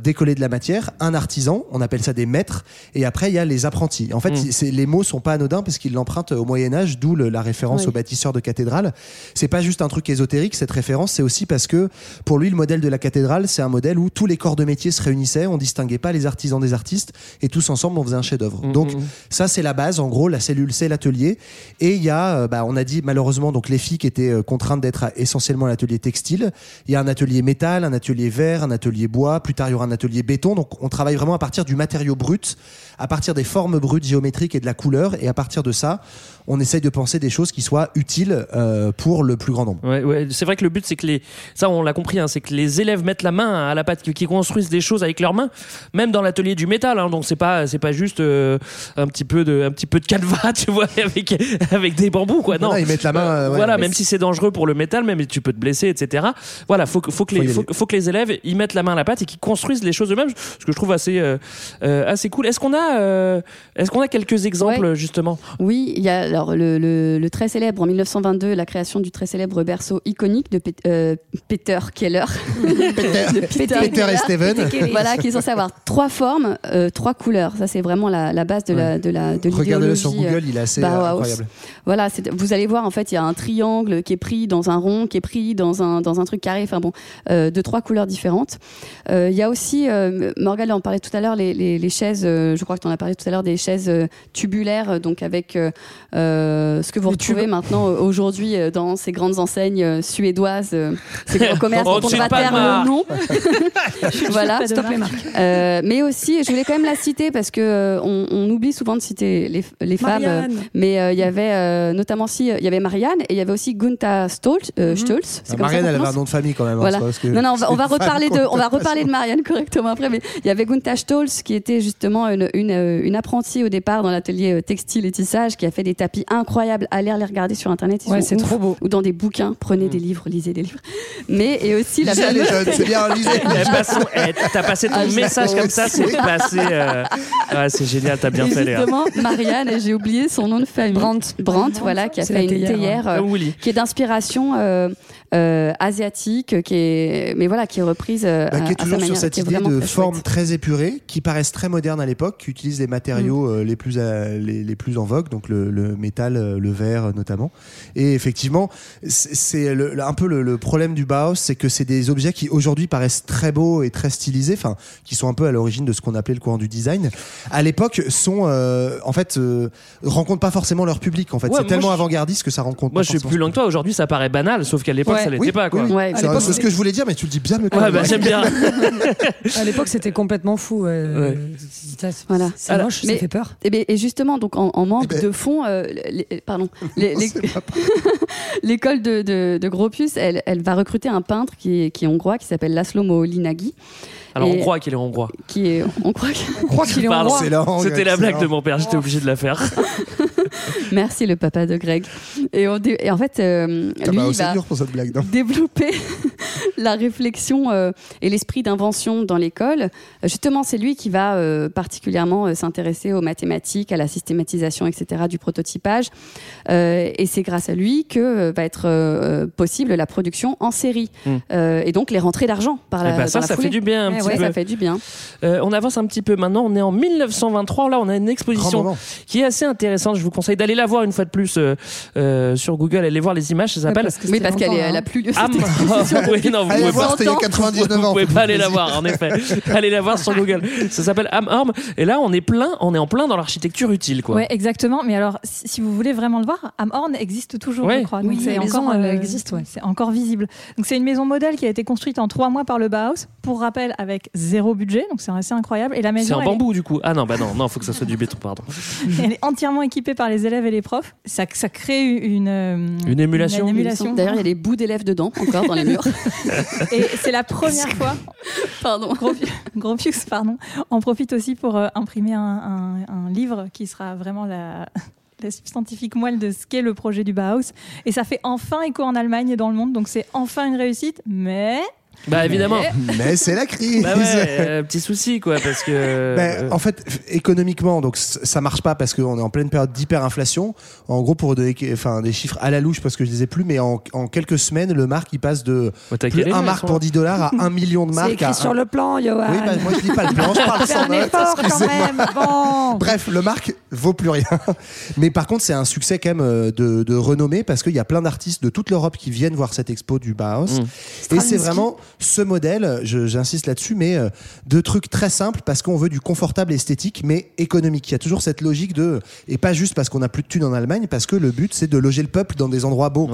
décollé de la matière, un artisan, on appelle ça des maîtres, et après il y a les apprentis. En fait, Mm. c'est- les mots sont pas anodins parce qu'ils l'empruntent au Moyen Âge, d'où la référence Oui. aux bâtisseurs de cathédrales. C'est pas juste un truc ésotérique cette référence, c'est aussi parce que pour lui le modèle de la cathédrale, c'est un modèle où tous les corps de métier se réunissaient, on distinguait pas les artisans des artistes, et tous ensemble on faisait un chef-d'œuvre. Mm, Donc mm, mm. ça c'est la base, en gros la cellule c'est l'atelier, et il y a, euh, bah, on a dit malheureusement donc les filles qui étaient euh, contraintes d'être essentiellement à l'atelier textile. Il y a un atelier métal, un atelier verre, un atelier bois. Plus tard il y aura un atelier béton. Donc on travaille vraiment à partir du matériau brut, à partir des formes brutes géométriques et de la couleur, et à partir de ça, on essaye de penser des choses qui soient utiles euh, pour le plus grand nombre. Ouais, ouais. C'est vrai que le but, c'est que les, ça, on l'a compris, hein, c'est que les élèves mettent la main à la pâte, qui construisent des choses avec leurs mains, même dans l'atelier du métal. Hein, donc c'est pas, c'est pas juste euh, un petit peu de, un petit peu de canevas, <laughs> tu vois, avec avec des bambous, quoi. Non, Voilà, ils mettent la main, euh, ouais. voilà, même si c'est dangereux pour le métal, même tu peux te blesser, etc. Voilà, faut que, faut que les, Faut que les élèves y mettent la main à la pâte et qu'ils construisent les choses eux-mêmes, ce que je trouve assez, euh, assez cool. Est-ce qu'on a, euh, est-ce qu'on a quelques exemples Ouais. justement? Oui, il y a alors le, le- le très célèbre en 1922 la création du très célèbre berceau iconique de Pe- euh, Peter Keller. <laughs> Peter et Steven. Voilà, qui est censé avoir trois formes, euh, trois couleurs. Ça, c'est vraiment la, la base de la de la de Regardez-le sur Google, euh, il est assez euh, Bauhaus. incroyable. Voilà, vous allez voir en fait, il y a un triangle qui est pris dans un rond, qui est pris dans un dans un truc carré. Enfin bon, euh, de trois couleurs différentes. Euh, Il y a aussi, euh, Morgane en parlait tout à l'heure, les, les, les chaises. euh, je crois que tu en as parlé tout à l'heure des chaises euh, tubulaires, donc avec euh, euh, ce que vous retrouvez maintenant euh, aujourd'hui euh, dans ces grandes enseignes euh, suédoises, euh, ces grands <laughs> commerces dont on c'est va <laughs> <laughs> pas taire le nom. voilà. Euh, mais aussi, je voulais quand même la citer parce que euh, on, on oublie souvent de citer les, les femmes. euh, Marianne. mais euh, il y avait euh, notamment si il y avait Marianne et il y avait aussi Gunther Stolz. euh, Ah, ça Marianne, elle avait un nom de famille quand même. hein, Voilà. parce que non, non, on va, on reparler de, on va reparler de Marianne correctement après, mais il y avait Gunther Stolz qui était justement une, une, euh, une apprentie au départ dans l'atelier euh, textile et tissage qui a fait des tapis incroyables. Allez les regarder sur internet. ils Ouais, sont c'est trop beau. Ou dans des bouquins. Prenez des livres, lisez des livres. Mais, et aussi la fameuse- jeunes, c'est bien, <laughs> lisez. Eh, eh, T'as passé ton Ah, message comme ça, c'est passé. euh, ouais, c'est génial, t'as bien Et fait, justement, Marianne, et j'ai oublié son nom de famille. Brandt. Brandt, voilà, qui a fait une théière, théière euh, qui est d'inspiration euh, euh, asiatique, qui est, mais voilà, qui est reprise euh, Bah, à, qui est à sa toujours sur manière, cette idée de forme très épurée, qui paraissent très modernes à l'époque, qui utilisent les matériaux Mm. euh, les, plus, euh, les, les plus en vogue, donc le, le métal, le verre notamment. Et effectivement, c'est c'est le- le- un peu le, le problème du Bauhaus, c'est que c'est des objets qui aujourd'hui paraissent très beaux et très stylisés, enfin, qui sont un peu à l'origine de ce qu'on appelait le courant du design. À l'époque, sont euh, en fait euh, rencontrent pas forcément leur public. En fait, Ouais, c'est tellement avant-gardiste que ça rencontre. Moi, pas je suis plus loin que toi. Aujourd'hui, ça paraît banal, sauf qu'à l'époque, Ouais. ça l'était Oui, pas. Quoi. oui, oui. Ouais. À C'est c'est ce que je voulais dire, mais tu le dis bien. Mais Ouais, bah, j'aime bien. <laughs> À l'époque, c'était complètement fou. euh, Ouais. c'est- c'est- Voilà. C'est moche, mais- ça fait peur. Et, bien, et justement, donc en, en manque Eh ben- de fonds, euh, les- pardon, <laughs> les- les- C'est pas- <laughs> l'école de, de, de Gropius, elle, elle va recruter un peintre qui est, qui est hongrois, qui s'appelle Laszlo Moholy-Nagy, Alors, on croit qu'il est hongrois. qui est, on croit que, On croit qu'il est hongrois. C'était la blague la de mon père, j'étais obligé de la faire. <laughs> merci le papa de Greg. Et, on dé- et en fait, euh, Ah lui, bah, il va dur pour cette blague. non développer <laughs> la réflexion euh, et l'esprit d'invention dans l'école. Justement, c'est lui qui va euh, particulièrement euh, s'intéresser aux mathématiques, à la systématisation, etc., du prototypage. Euh, et c'est grâce à lui que euh, va être euh, possible la production en série. Mm. Euh, et donc les rentrées d'argent par la, ben, ça, dans la ça fait du bien un petit ouais, peu. ça fait du bien. Euh, on avance un petit peu maintenant. On est en 1923. Là, on a une exposition qui est assez intéressante. Je vous conseille d'aller la voir une fois de plus euh, euh, sur Google. Allez voir les images. Ça s'appelle Oui, parce qu'elle elle a hein. plus lieu. Am. cette exposition. oui, non, vous Allez voir, pas. c'était il y a 99 ans. Vous pouvez pas aller la voir, en effet. <laughs> Allez la voir sur Google. Ça s'appelle Am Arm. Et là, on est plein, on est en plein dans l'architecture utile, quoi. Ouais, exactement. Mais alors, si vous voulez vraiment le voir, Amhorn existe toujours, Ouais. je crois. Oui, Donc, c'est la maison, encore, euh, existe, ouais. C'est encore visible. Donc, c'est une maison modèle qui a été construite en trois mois par le Bauhaus. Pour rappel, avec zéro budget. Donc, c'est assez incroyable. Et la C'est maison, en elle est- bambou, du coup. Ah non, bah non, non, faut que ça soit du béton, pardon. <laughs> elle est entièrement équipée par les élèves et les profs. Ça, ça crée une, euh, Une émulation. une émulation. D'ailleurs, il y a des bouts d'élèves dedans, encore dans les murs. <laughs> Et c'est la première fois. Pardon. Gropius, Gropius, pardon, en profite aussi pour euh, imprimer un, un- un livre qui sera vraiment la, la scientifique moelle de ce qu'est le projet du Bauhaus. Et ça fait enfin écho en Allemagne et dans le monde, donc c'est enfin une réussite, mais Bah évidemment. Mais c'est la crise. Bah ouais, euh, petit souci, quoi, parce que. Ben, euh, en fait, économiquement, donc ça marche pas parce qu'on est en pleine période d'hyperinflation. En gros, pour donner enfin, des chiffres à la louche, parce que je les ai plus, mais en, en quelques semaines, le marque il passe de t'as plus un marque pour 10 dollars à 1 million de C'est marques. écrit à sur un- le plan, Johan. Oui, bah, moi je lis pas le plan, je parle sans un notes. effort quand même. Bon. Bref, le marque vaut plus rien. Mais par contre, c'est un succès quand même euh, de, de renommée parce qu'il y a plein d'artistes de toute l'Europe qui viennent voir cette expo du Bauhaus. Mm. Et c'est vraiment ce modèle, j'insiste là-dessus, mais euh, de trucs très simples parce qu'on veut du confortable esthétique, mais économique. Il y a toujours cette logique de, et pas juste parce qu'on a plus de thunes en Allemagne, parce que le but c'est de loger le peuple dans des endroits beaux.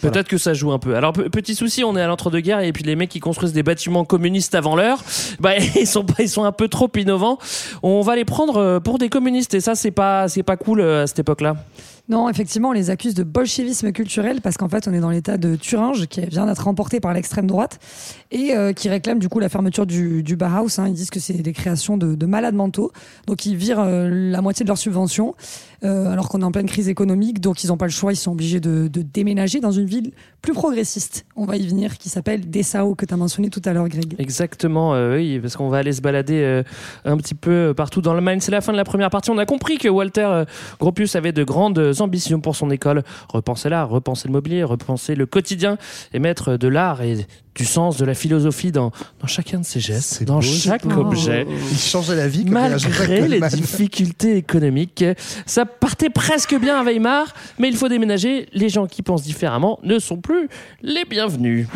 Peut-être que ça joue un peu. Alors pe- petit souci, on est à l'entre-deux-guerres et puis les mecs qui construisent des bâtiments communistes avant l'heure, <laughs> bah ils sont ils sont un peu trop innovants. On va les prendre euh, pour des communistes et ça c'est pas c'est pas cool euh, à cette époque-là. Non, effectivement, on les accuse de bolchevisme culturel parce qu'en fait, on est dans l'état de Thuringe qui vient d'être remporté par l'extrême droite et euh, qui réclame du coup la fermeture du, du Bauhaus. hein. Ils disent que c'est des créations de, de malades mentaux. Donc, ils virent euh, la moitié de leurs subventions euh, alors qu'on est en pleine crise économique. Donc, ils n'ont pas le choix. Ils sont obligés de, déménager dans une ville plus progressiste. On va y venir, qui s'appelle Dessau, que tu as mentionné tout à l'heure, Greg. Exactement, euh, oui, parce qu'on va aller se balader euh, un petit peu partout dans le Maine. C'est la fin de la première partie. On a compris que Walter Gropius avait de grandes ambitions pour son école. Repenser l'art, repenser le mobilier, repenser le quotidien et mettre de l'art et du sens, de la philosophie dans, dans chacun de ses gestes, dans beau, chaque objet. Il changeait la vie comme Malgré les difficultés économiques, ça partait presque bien à Weimar, mais il faut déménager. Les gens qui pensent différemment ne sont plus les bienvenus.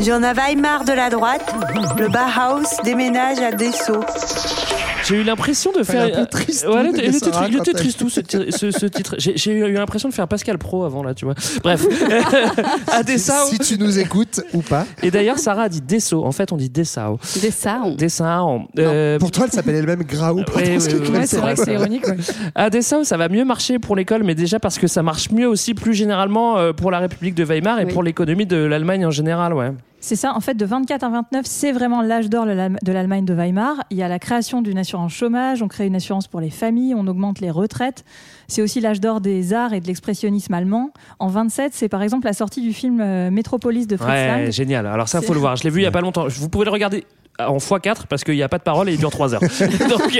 J'en avais Weimar de la droite. Le Bauhaus déménage à Dessau. J'ai eu l'impression de faire. un peu triste, Ouais, tout, il était, il triste tout ce, ti- ce- ce titre. J'ai eu l'impression de faire Pascal Pro avant là, tu vois. Bref, <laughs> à Dessau. Si tu nous écoutes ou pas. Et d'ailleurs, Sarah a dit Dessau. En fait, on dit Dessau. Des sounds. Dessau. Euh, Pour toi, elle s'appelle elle-même oui, Ouais, c'est vrai que c'est ironique. Dessau, ça va mieux marcher pour l'école, mais déjà parce que ça marche mieux aussi plus généralement euh, pour la République de Weimar et Oui. pour l'économie de l'Allemagne en général, ouais. C'est ça, en fait, de 24 à 29, c'est vraiment l'âge d'or de l'Allem- de l'Allemagne de Weimar. Il y a la création d'une assurance chômage, on crée une assurance pour les familles, on augmente les retraites. C'est aussi l'âge d'or des arts et de l'expressionnisme allemand. En 27, c'est par exemple la sortie du film euh, Métropolis de Fritz Ouais, Lang. génial. Alors ça, faut le voir. Je l'ai vu il y a pas longtemps. Vous pouvez le regarder en x4 parce qu'il n'y a pas de parole et il dure 3 heures. <laughs> Donc,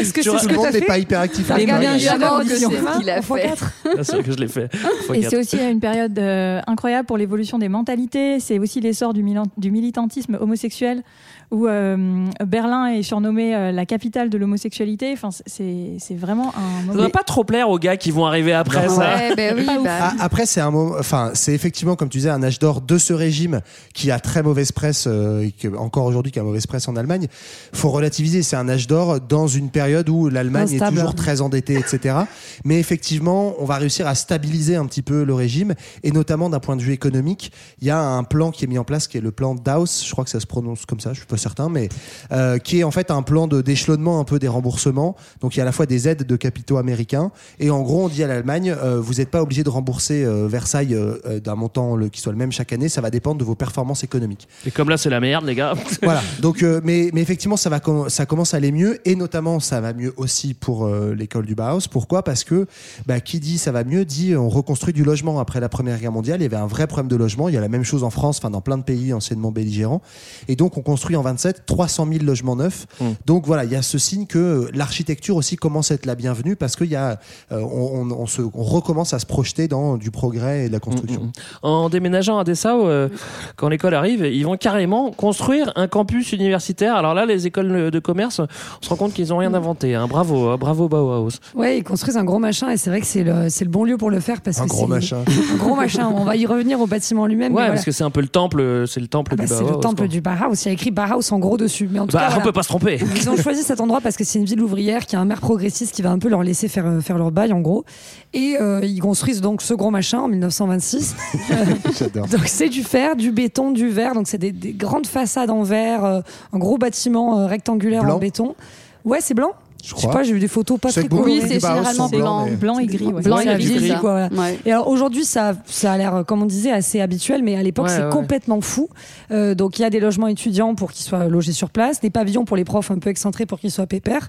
Est-ce que Tu c'est ce Tout que le monde t'as n'est fait pas hyper actif. à Les l'école. gars, bien Évidemment sûr, que c'est ce qu'il a fait. x4. bien sûr que je l'ai fait. Et x4. c'est aussi une période euh, incroyable pour l'évolution des mentalités. C'est aussi l'essor du militantisme homosexuel, où euh, Berlin est surnommée euh, la capitale de l'homosexualité. Enfin, c'est c'est vraiment un Ça doit pas trop plaire aux gars qui vont arriver après Non. ça. Ouais, ben oui, bah, Ah, après, c'est un moment, enfin, c'est effectivement, comme tu disais, un âge d'or de ce régime qui a très mauvaise presse, euh, et que, encore aujourd'hui, qui a mauvaise presse en Allemagne. Faut relativiser. C'est un âge d'or dans une période où l'Allemagne est toujours très endettée, etc. Mais effectivement, on va réussir à stabiliser un petit peu le régime, et notamment d'un point de vue économique. Il y a un plan qui est mis en place, qui est le plan Daus. Je crois que ça se prononce comme ça. Je suis pas certain, mais euh, qui est en fait un plan de d'échelonnement un peu des remboursements. Donc il y a à la fois des aides de capitaux américains et en gros on dit à l'Allemagne euh, vous n'êtes pas obligé de rembourser euh, Versailles d'un montant le- qui soit le même chaque année. Ça va dépendre de vos performances économiques. Et comme là, c'est la merde, les gars. <laughs> voilà. Donc mais mais effectivement ça va ça commence à aller mieux et notamment ça va mieux aussi pour l'école du Bauhaus. Pourquoi? Parce que bah, qui dit ça va mieux dit on reconstruit du logement après la Première Guerre mondiale. Il y avait un vrai problème de logement. Il y a la même chose en France, enfin dans plein de pays anciennement belligérants. Et donc on construit en 27 300 000 logements neufs. Mm. Donc voilà, il y a ce signe que l'architecture aussi commence à être la bienvenue parce qu'il y a euh, on, on- on se on recommence à se projeter dans du progrès et de la construction. Mm, mm. En déménageant à Dessau, euh, quand l'école arrive, ils vont carrément construire un campus universitaire. Alors là, les écoles de commerce, on se rend compte qu'ils n'ont rien inventé. hein. Bravo, hein, bravo Bauhaus. Ouais, ils construisent un gros machin et c'est vrai que c'est le, c'est le bon lieu pour le faire parce Un que gros c'est- machin. <laughs> Un gros machin. On va y revenir au bâtiment lui-même. Ouais, mais parce voilà. que c'est un peu le temple, c'est le temple Ah bah, du c'est Bauhaus. le temple quoi. du Bauhaus. Il y a écrit Bauhaus en gros dessus. Mais en tout Bah, cas, on voilà. peut pas se tromper. <laughs> Ils ont choisi cet endroit parce que c'est une ville ouvrière qui a un maire progressiste qui va un peu leur laisser faire, euh, faire leur bail en gros. Et euh, ils construisent donc ce gros machin en 1926. <laughs> J'adore. donc c'est du fer, du béton, du verre. Donc c'est des, des grandes façades en verre, euh, un gros bâtiment euh, rectangulaire Blanc en béton. Ouais, c'est blanc. Je Je sais crois. pas, j'ai vu des photos pas très colorées. Oui, c'est Bauhaus généralement blanc. mais- Blanc et gris, ouais. Blanc et a gris, quoi, voilà. Ouais. Et alors aujourd'hui, ça, ça a l'air, comme on disait, assez habituel, mais à l'époque, Ouais, c'est ouais. complètement fou. Euh, donc il y a des logements étudiants pour qu'ils soient logés sur place, des pavillons pour les profs un peu excentrés pour qu'ils soient pépères.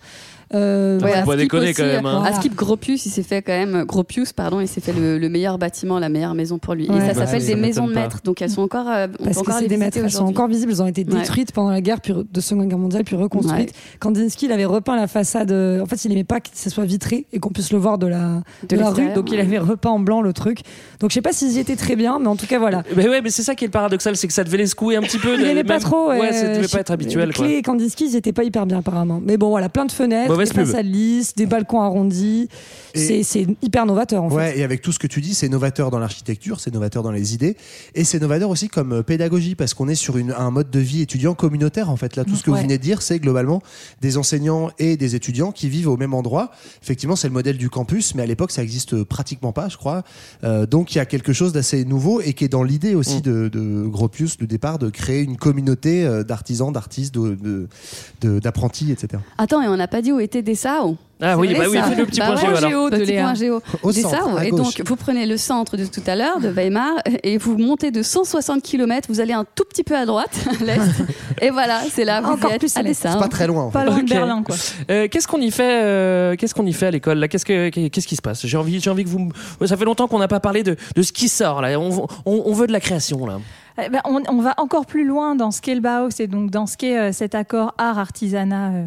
Euh, Ouais, Skip déconner aussi, quand même, hein. Voilà. À Skip Gropius, il s'est fait quand même Gropius, pardon, il s'est fait le, le meilleur bâtiment, la meilleure maison pour lui. Ouais. et ça Bah, s'appelle ça des maisons de maîtres, donc elles sont encore, euh, on Parce peut que encore c'est les des maîtres, elles sont encore visibles, elles ont été Ouais. détruites pendant la guerre puis de Seconde Guerre mondiale, puis reconstruites. Kandinsky, il avait repeint la façade. En fait, il aimait pas que ça soit vitré et qu'on puisse le voir de la, de De la rue, donc il avait repeint en blanc le truc. Donc je sais pas s'ils y étaient très bien, mais en tout cas voilà. Mais ouais, mais c'est ça qui est le paradoxal, c'est que ça devait les secouer un petit peu. Il aimait pas trop. Ouais, ça devait pas être habituel. Clé et Kandinsky, ils étaient pas hyper bien apparemment. Mais bon, voilà, plein de fenêtres, Mauvaise des pub. façades lisses, des balcons arrondis. Et- C'est hyper novateur en fait. Ouais, et avec tout ce que tu dis, c'est novateur dans l'architecture, c'est novateur dans les idées, et c'est novateur aussi comme euh, pédagogie, parce qu'on est sur une, un mode de vie étudiant communautaire, en fait. Là, tout ce que Ouais. vous venez de dire, c'est globalement des enseignants et des étudiants qui vivent au même endroit. Effectivement, c'est le modèle du campus, mais à l'époque, ça existe pratiquement pas, je crois. Euh, donc, il y a quelque chose d'assez nouveau et qui est dans l'idée aussi Mm. de, de Gropius, du départ, de créer une communauté euh, d'artisans, d'artistes, de- de- de- d'apprentis, etc. Attends, et on n'a pas dit où était Dessau? Ah oui, C'est bah oui, fais le petit Bah point ouais, géo alors. géo de Petit Léa. point géo. Au centre, à et gauche. donc, vous prenez le centre de tout à l'heure, de Weimar, et vous montez de 160 km, vous allez un tout petit peu à droite, <laughs> à l'est, et voilà, c'est là, vous Encore êtes plus à. C'est pas très loin, en fait. Pas loin de Berlin, quoi. Euh, qu'est-ce qu'on y fait euh, Qu'est-ce qu'on y fait à l'école là? Qu'est-ce que qu'est-ce qui se passe? J'ai envie, j'ai envie que vous. Ça fait longtemps qu'on n'a pas parlé de, de ce qui sort là. On, on, on veut de la création là. Eh ben, on, on va encore plus loin dans ce qu'est le Bauhaus et donc dans ce qu'est euh, cet accord art, artisanat, euh,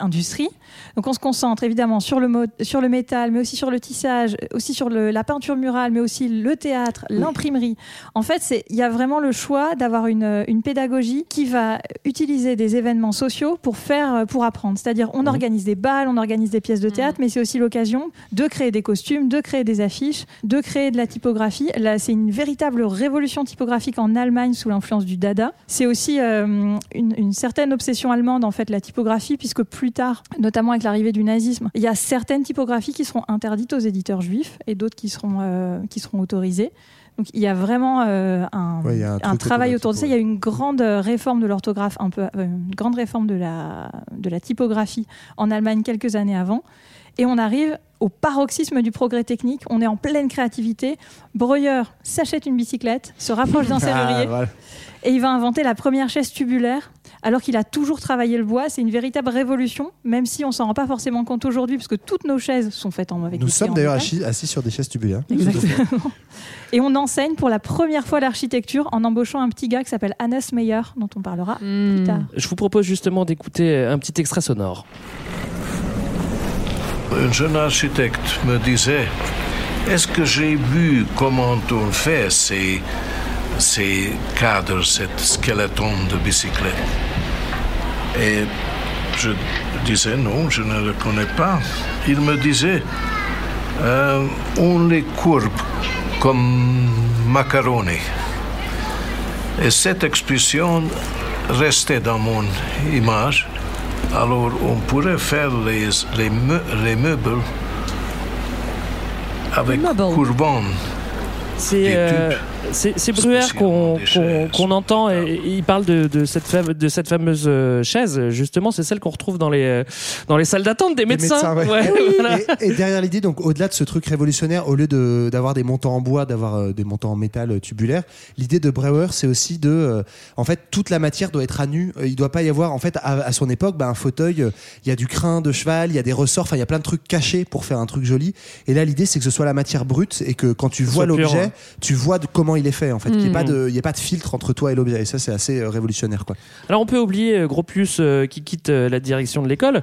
industrie. Donc on se concentre évidemment sur le, mo- sur le métal, mais aussi sur le tissage, aussi sur le- la peinture murale, mais aussi le théâtre, l'imprimerie. En fait, il y a vraiment le choix d'avoir une, euh, une pédagogie qui va utiliser des événements sociaux pour faire, pour apprendre. C'est-à-dire, on organise des balles, on organise des pièces de théâtre, mais c'est aussi l'occasion de créer des costumes, de créer des affiches, de créer de la typographie. Là, c'est une véritable révolution typographique en Allemagne sous l'influence du Dada. C'est aussi euh, une, une certaine obsession allemande en fait la typographie, puisque plus tard, notamment avec l'arrivée du nazisme, il y a certaines typographies qui seront interdites aux éditeurs juifs et d'autres qui seront euh, qui seront autorisées. Donc il y a vraiment euh, un, Ouais, a un travail autour de ça. Il y a une grande réforme de l'orthographe, un peu, une grande réforme de la, de la typographie en Allemagne quelques années avant. Et on arrive au paroxysme du progrès technique. On est en pleine créativité. Breuer s'achète une bicyclette, se rapproche d'un <laughs> Ah, serrurier voilà. et il va inventer la première chaise tubulaire alors qu'il a toujours travaillé le bois. C'est une véritable révolution, même si on s'en rend pas forcément compte aujourd'hui, parce que toutes nos chaises sont faites en avec Nous sommes d'ailleurs assis, assis sur des chaises tubulaires. Exactement. <laughs> Et on enseigne pour la première fois l'architecture en embauchant un petit gars qui s'appelle Hannes Meyer, dont on parlera plus tard. Je vous propose justement d'écouter un petit extrait sonore. Un jeune architecte me disait Est-ce que j'ai vu comment on fait ces, ces cadres, cette skeleton de bicyclette? Et je disais Non, je ne le connais pas. Il me disait Euh, On les courbe comme macaroni. Et cette expression restait dans mon image. Alors, on pourrait faire les, les, meu- les meubles avec. C'est euh, c'est c'est Bruer qu'on entend et, et il parle de, de cette fame- de cette fameuse euh, chaise justement c'est celle qu'on retrouve dans les dans les salles d'attente des Des médecins. ouais. <laughs> Ouais, voilà. et, et derrière l'idée, donc au-delà de ce truc révolutionnaire, au lieu de- d'avoir des montants en bois, d'avoir euh, des montants en métal euh, tubulaire, l'idée de Breuer, c'est aussi de, euh, en fait, toute la matière doit être à nu. Il doit pas y avoir, en fait, à, à son époque, bah, un fauteuil, euh, il y a du crin de cheval, il y a des ressorts, enfin, il y a plein de trucs cachés pour faire un truc joli. Et là, l'idée, c'est que ce soit la matière brute et que quand tu vois l'objet, ouais. tu vois de comment il est fait, en fait. Il n'y Mm. a pas de, y a pas de filtre entre toi et l'objet. Et ça, c'est assez euh, révolutionnaire, quoi. Alors on peut oublier euh, Gropius euh, qui quitte euh, la direction de l'école,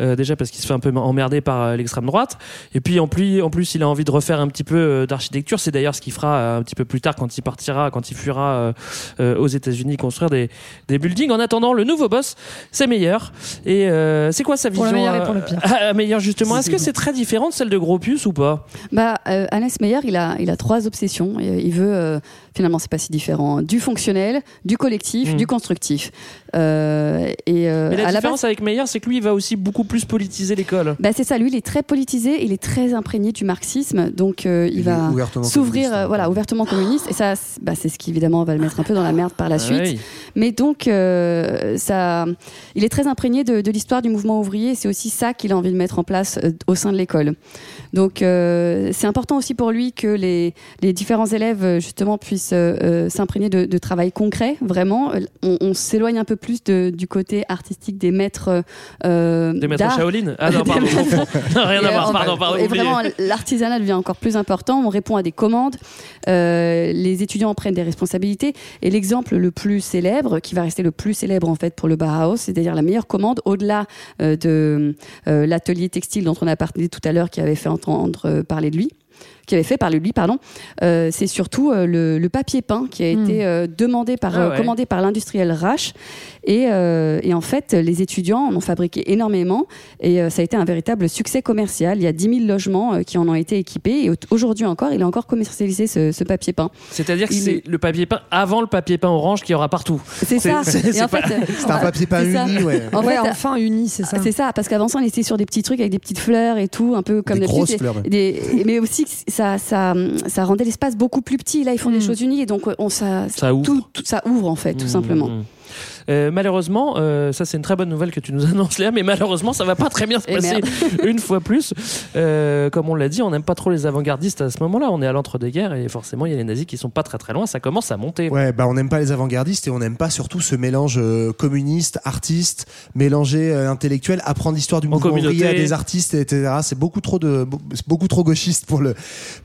euh, déjà parce qu'il se fait un peu emmerder par euh, l'extrême droite, et puis en plus, en plus il a envie de refaire un petit peu euh, d'architecture, c'est d'ailleurs ce qu'il fera euh, un petit peu plus tard quand il partira, quand il fuira euh, euh, aux États-Unis construire des, des buildings. En attendant, le nouveau boss, c'est meilleur. Et euh, c'est quoi sa Pour vision le meilleur et pour le pire. <laughs> ah, meilleur justement. Est-ce que c'est très différent de celle de Gropius ou pas? Bah, euh, Hannes Meyer, il a, il a trois obsessions. Il veut, euh, finalement, c'est pas si différent, du fonctionnel, du collectif, Mm. du constructif. Euh, et euh, Mais la à la différence base, avec Meyer, c'est que lui, il va aussi beaucoup plus politiser l'école. bah, c'est ça. Lui, il est très politisé, il est très imprégné du marxisme, donc euh, il, va s'ouvrir, euh, voilà, ouvertement communiste. Et ça, c'est- bah, c'est ce qui évidemment va le mettre un peu dans la merde par la Ah suite. oui. Mais donc, euh, ça, il est très imprégné de, de l'histoire du mouvement ouvrier. et C'est aussi ça qu'il a envie de mettre en place euh, au sein de l'école. Donc, euh, c'est important aussi pour lui que les, les différents élèves justement puissent euh, euh, s'imprégner de, de travail concret. Vraiment, Euh, on, on s'éloigne un peu plus de- du côté artistique des maîtres. euh, Des maîtres. Shaolin Ah non, pardon. <laughs> <laughs> Non, rien Et, à voir, pardon, pardon. Et vraiment, l'artisanat devient encore plus important. On répond à des commandes. euh, les étudiants prennent des responsabilités. Et l'exemple le plus célèbre, qui va rester le plus célèbre en fait pour le Bauhaus, c'est-à-dire la meilleure commande au-delà de l'atelier textile dont on a parlé tout à l'heure, qui avait fait entendre parler de lui qui avait fait de lui, pardon, euh, c'est surtout euh, le, le papier peint qui a été euh, demandé par, Ah ouais. commandé par l'industriel Rache. Et, euh, et en fait, les étudiants en ont fabriqué énormément et euh, ça a été un véritable succès commercial. Il y a 10 000 logements euh, qui en ont été équipés et au- aujourd'hui encore, il est encore commercialisé ce, ce papier peint. C'est-à-dire que c'est est- le papier peint avant le papier peint orange qu'il y aura partout. C'est ça. c'est- en <laughs> fait, C'est un papier peint uni, ouais. En ouais, fait, enfin uni, c'est ça. C'est ça, parce qu'avant ça, on était sur des petits trucs avec des petites fleurs et tout, un peu comme Des grosses fleurs, des- mais aussi, ça, ça, ça rendait l'espace beaucoup plus petit. Là, ils font des choses unies et donc on, ça, Ça ouvre. Tout, tout- ça ouvre en fait, tout Mmh, simplement. Euh, malheureusement, euh, ça c'est une très bonne nouvelle que tu nous <laughs> annonces Léa, mais malheureusement ça va pas très bien se Et passer <laughs> une fois plus. Euh, comme on l'a dit, on n'aime pas trop les avant-gardistes à ce moment-là. On est à l'entre-deux-guerres et forcément il y a les nazis qui sont pas très très loin. Ça commence à monter. Ouais, bah on n'aime pas les avant-gardistes et on n'aime pas surtout ce mélange communiste, artiste, mélangé euh, intellectuel, apprendre l'histoire du En mouvement ouvrier à des artistes, etc. C'est beaucoup trop de, beaucoup trop gauchiste pour le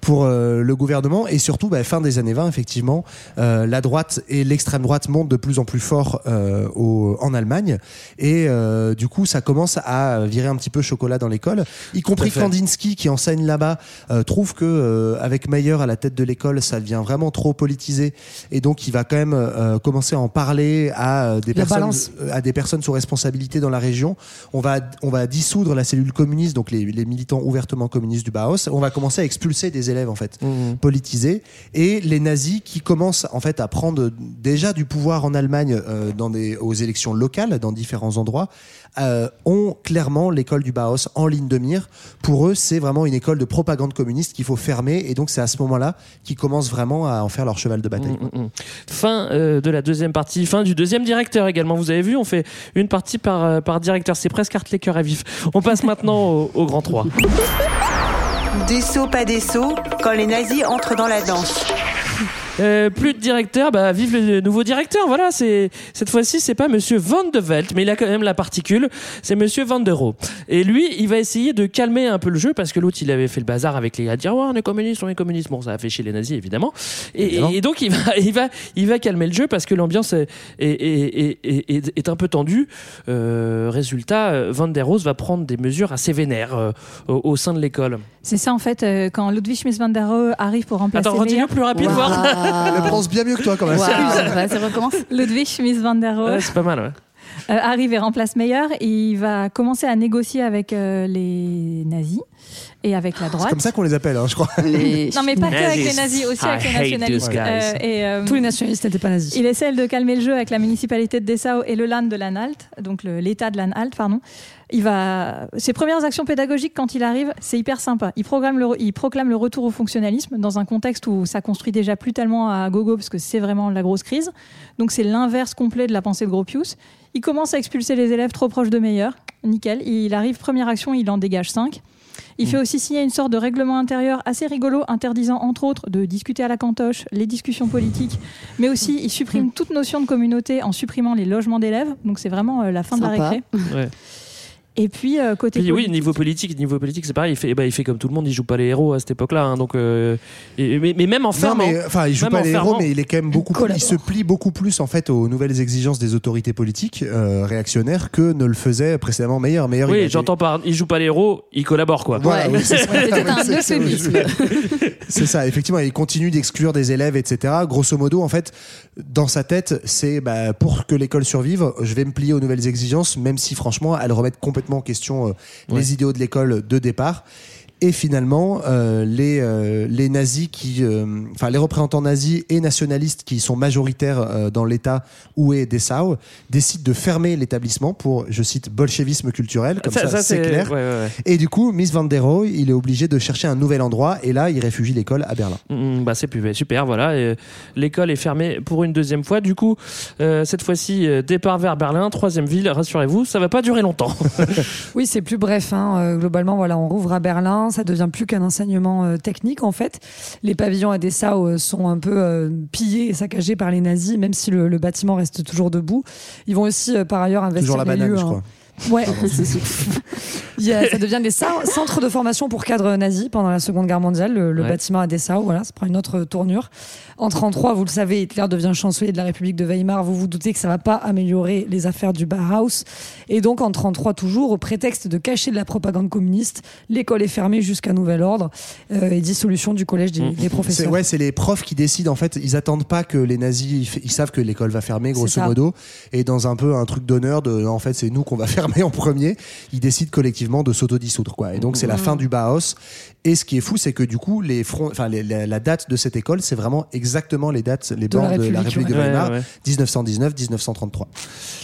pour euh, le gouvernement et surtout bah, fin des années 20 effectivement, euh, la droite et l'extrême droite montent de plus en plus fort euh, au, en Allemagne et euh, du coup ça commence à virer un petit peu chocolat dans l'école, y compris. Kandinsky qui enseigne là-bas euh, trouve que euh, avec Mayer à la tête de l'école ça devient vraiment trop politisé et donc il va quand même euh, commencer à en parler à euh, des La personnes balance. euh, à des personnes sous responsabilité dans la région. On va on va dissoudre la cellule communiste donc les, les militants ouvertement communistes du Bauhaus. On va commencer à expulser des élèves en fait Mmh. politisés et les nazis qui commencent en fait à prendre déjà du pouvoir en Allemagne euh, dans des aux élections locales dans différents endroits euh, ont clairement l'école du Bauhaus en ligne de mire. Pour eux, c'est vraiment une école de propagande communiste qu'il faut fermer et donc c'est à ce moment-là qu'ils commencent vraiment à en faire leur cheval de bataille. Mm, mm, mm. Fin euh, de la deuxième partie, fin du deuxième directeur également. Vous avez vu, on fait une partie par, euh, par directeur. C'est presque art cœur à vif. On passe maintenant au, au grand 3. Des sauts, pas des sauts, quand les nazis entrent dans la danse. Euh, plus de directeur, bah vive le nouveau directeur. Voilà, c'est cette fois-ci c'est pas Monsieur Van de Velt, mais il a quand même la particule. C'est Monsieur Van der Rohe. Et lui, il va essayer de calmer un peu le jeu parce que l'autre il avait fait le bazar avec les gars, dire ouais, on est communiste, on est communiste. Bon, ça a fait chier les nazis évidemment. Et, Évidemment. et donc il va, il va, il va calmer le jeu parce que l'ambiance est, est, est, est, un peu tendue. Euh, résultat, Van der Rohe va prendre des mesures assez vénères euh, au, au sein de l'école. C'est ça en fait, euh, quand Ludwig Schmitz van der Rohe arrive pour remplacer Attends, redis-le Meyer. plus rapide, voir. Elle le prononce bien mieux que toi quand même. Vas-y, <laughs> recommence. Ludwig Schmitz van der Rohe Ouais, c'est pas mal. Ouais. Euh, arrive et remplace Meyer. Il va commencer à négocier avec euh, les nazis et avec la C'est droite. comme ça qu'on les appelle, hein, je crois. <laughs> Non mais pas que avec les Nazis. aussi I avec les nationalistes. Euh, et, euh, Tous les nationalistes n'étaient pas nazis. Il essaie de calmer le jeu avec la municipalité de Dessau et le Land de l'Anhalt, donc l'État de l'Anhalt, pardon. Il va, ses premières actions pédagogiques quand il arrive, c'est hyper sympa. Il, programme le, re- il proclame le retour au fonctionnalisme dans un contexte où ça construit déjà plus tellement à gogo parce que c'est vraiment la grosse crise. Donc c'est l'inverse complet de la pensée de Gropius. Il commence à expulser les élèves trop proches de Meyer. Nickel. Il arrive, première action, il en dégage 5. Il fait aussi signer une sorte de règlement intérieur assez rigolo, interdisant entre autres de discuter à la cantoche, les discussions politiques, mais aussi il supprime toute notion de communauté en supprimant les logements d'élèves. Donc c'est vraiment euh, la fin de la récré. <laughs> Ouais. Et puis euh, côté Puis oui, niveau politique, niveau politique, c'est pareil. Il fait, eh ben, il fait comme tout le monde. Il joue pas les héros à cette époque-là. hein, donc, euh, et- mais, mais même en Non, fermant. mais enfin, il joue pas les héros, mais il est quand même beaucoup plus, il se plie beaucoup plus en fait aux nouvelles exigences des autorités politiques euh, réactionnaires que ne le faisait précédemment. Meyer, il Oui, j'entends par. Il joue pas les héros, il collabore quoi. Voilà, oui, c'est ça. Ça, effectivement, il continue d'exclure des élèves, etc. Grosso modo, en fait, dans sa tête, c'est bah, pour que l'école survive, je vais me plier aux nouvelles exigences, même si franchement, elles remettent complètement en question euh, les idéaux de l'école de départ. Et finalement, euh, les, euh, les nazis qui, euh, enfin les représentants nazis et nationalistes qui sont majoritaires euh, dans l'État où est Dessau, décident de fermer l'établissement pour, je cite, bolchevisme culturel, comme ça, c'est clair. ouais, ouais, ouais. Et du coup, Miss Van der Rohe, il est obligé de chercher un nouvel endroit et là, il réfugie l'école à Berlin. Mm, bah c'est plus super, voilà. et, euh, L'école est fermée pour une deuxième fois. Du coup, euh, cette fois-ci, départ vers Berlin, troisième ville. Rassurez-vous, ça va pas durer longtemps. <laughs> <laughs> Oui, c'est plus bref. hein. Euh, globalement, voilà, on rouvre à Berlin. Ça devient plus qu'un enseignement euh, technique, en fait. Les pavillons à Dessau euh, sont un peu euh, pillés et saccagés par les nazis, même si le, le bâtiment reste toujours debout. Ils vont aussi, par ailleurs, investir Toujours la banane, lieux, je hein. Ouais, <laughs> Il y a- ça devient des cen- centres de formation pour cadres nazis pendant la Seconde Guerre mondiale. Le, le Ouais. bâtiment à Dessau, voilà, ça prend une autre tournure. En 33, vous le savez, Hitler devient chancelier de la République de Weimar. Vous vous doutez que ça va pas améliorer les affaires du Bauhaus. Et donc, en 33 toujours, au prétexte de cacher de la propagande communiste, l'école est fermée jusqu'à nouvel ordre euh, et dissolution du collège des, des C'est professeurs. ouais, c'est les profs qui décident. En fait, ils attendent pas que les nazis. Ils, savent que l'école va fermer, grosso modo, et dans un peu un truc d'honneur de. En fait, c'est nous qu'on va <laughs> fermer en premier. Ils décident collectivement de s'autodissoudre, quoi. Et donc, c'est la Mmh. fin du Bauhaus. Et ce qui est fou, c'est que du coup, les fronts, enfin, les- la, la date de cette école, c'est vraiment exactement les dates, les bords de la République, de. Weimar, Ouais, ouais. 1919-1933.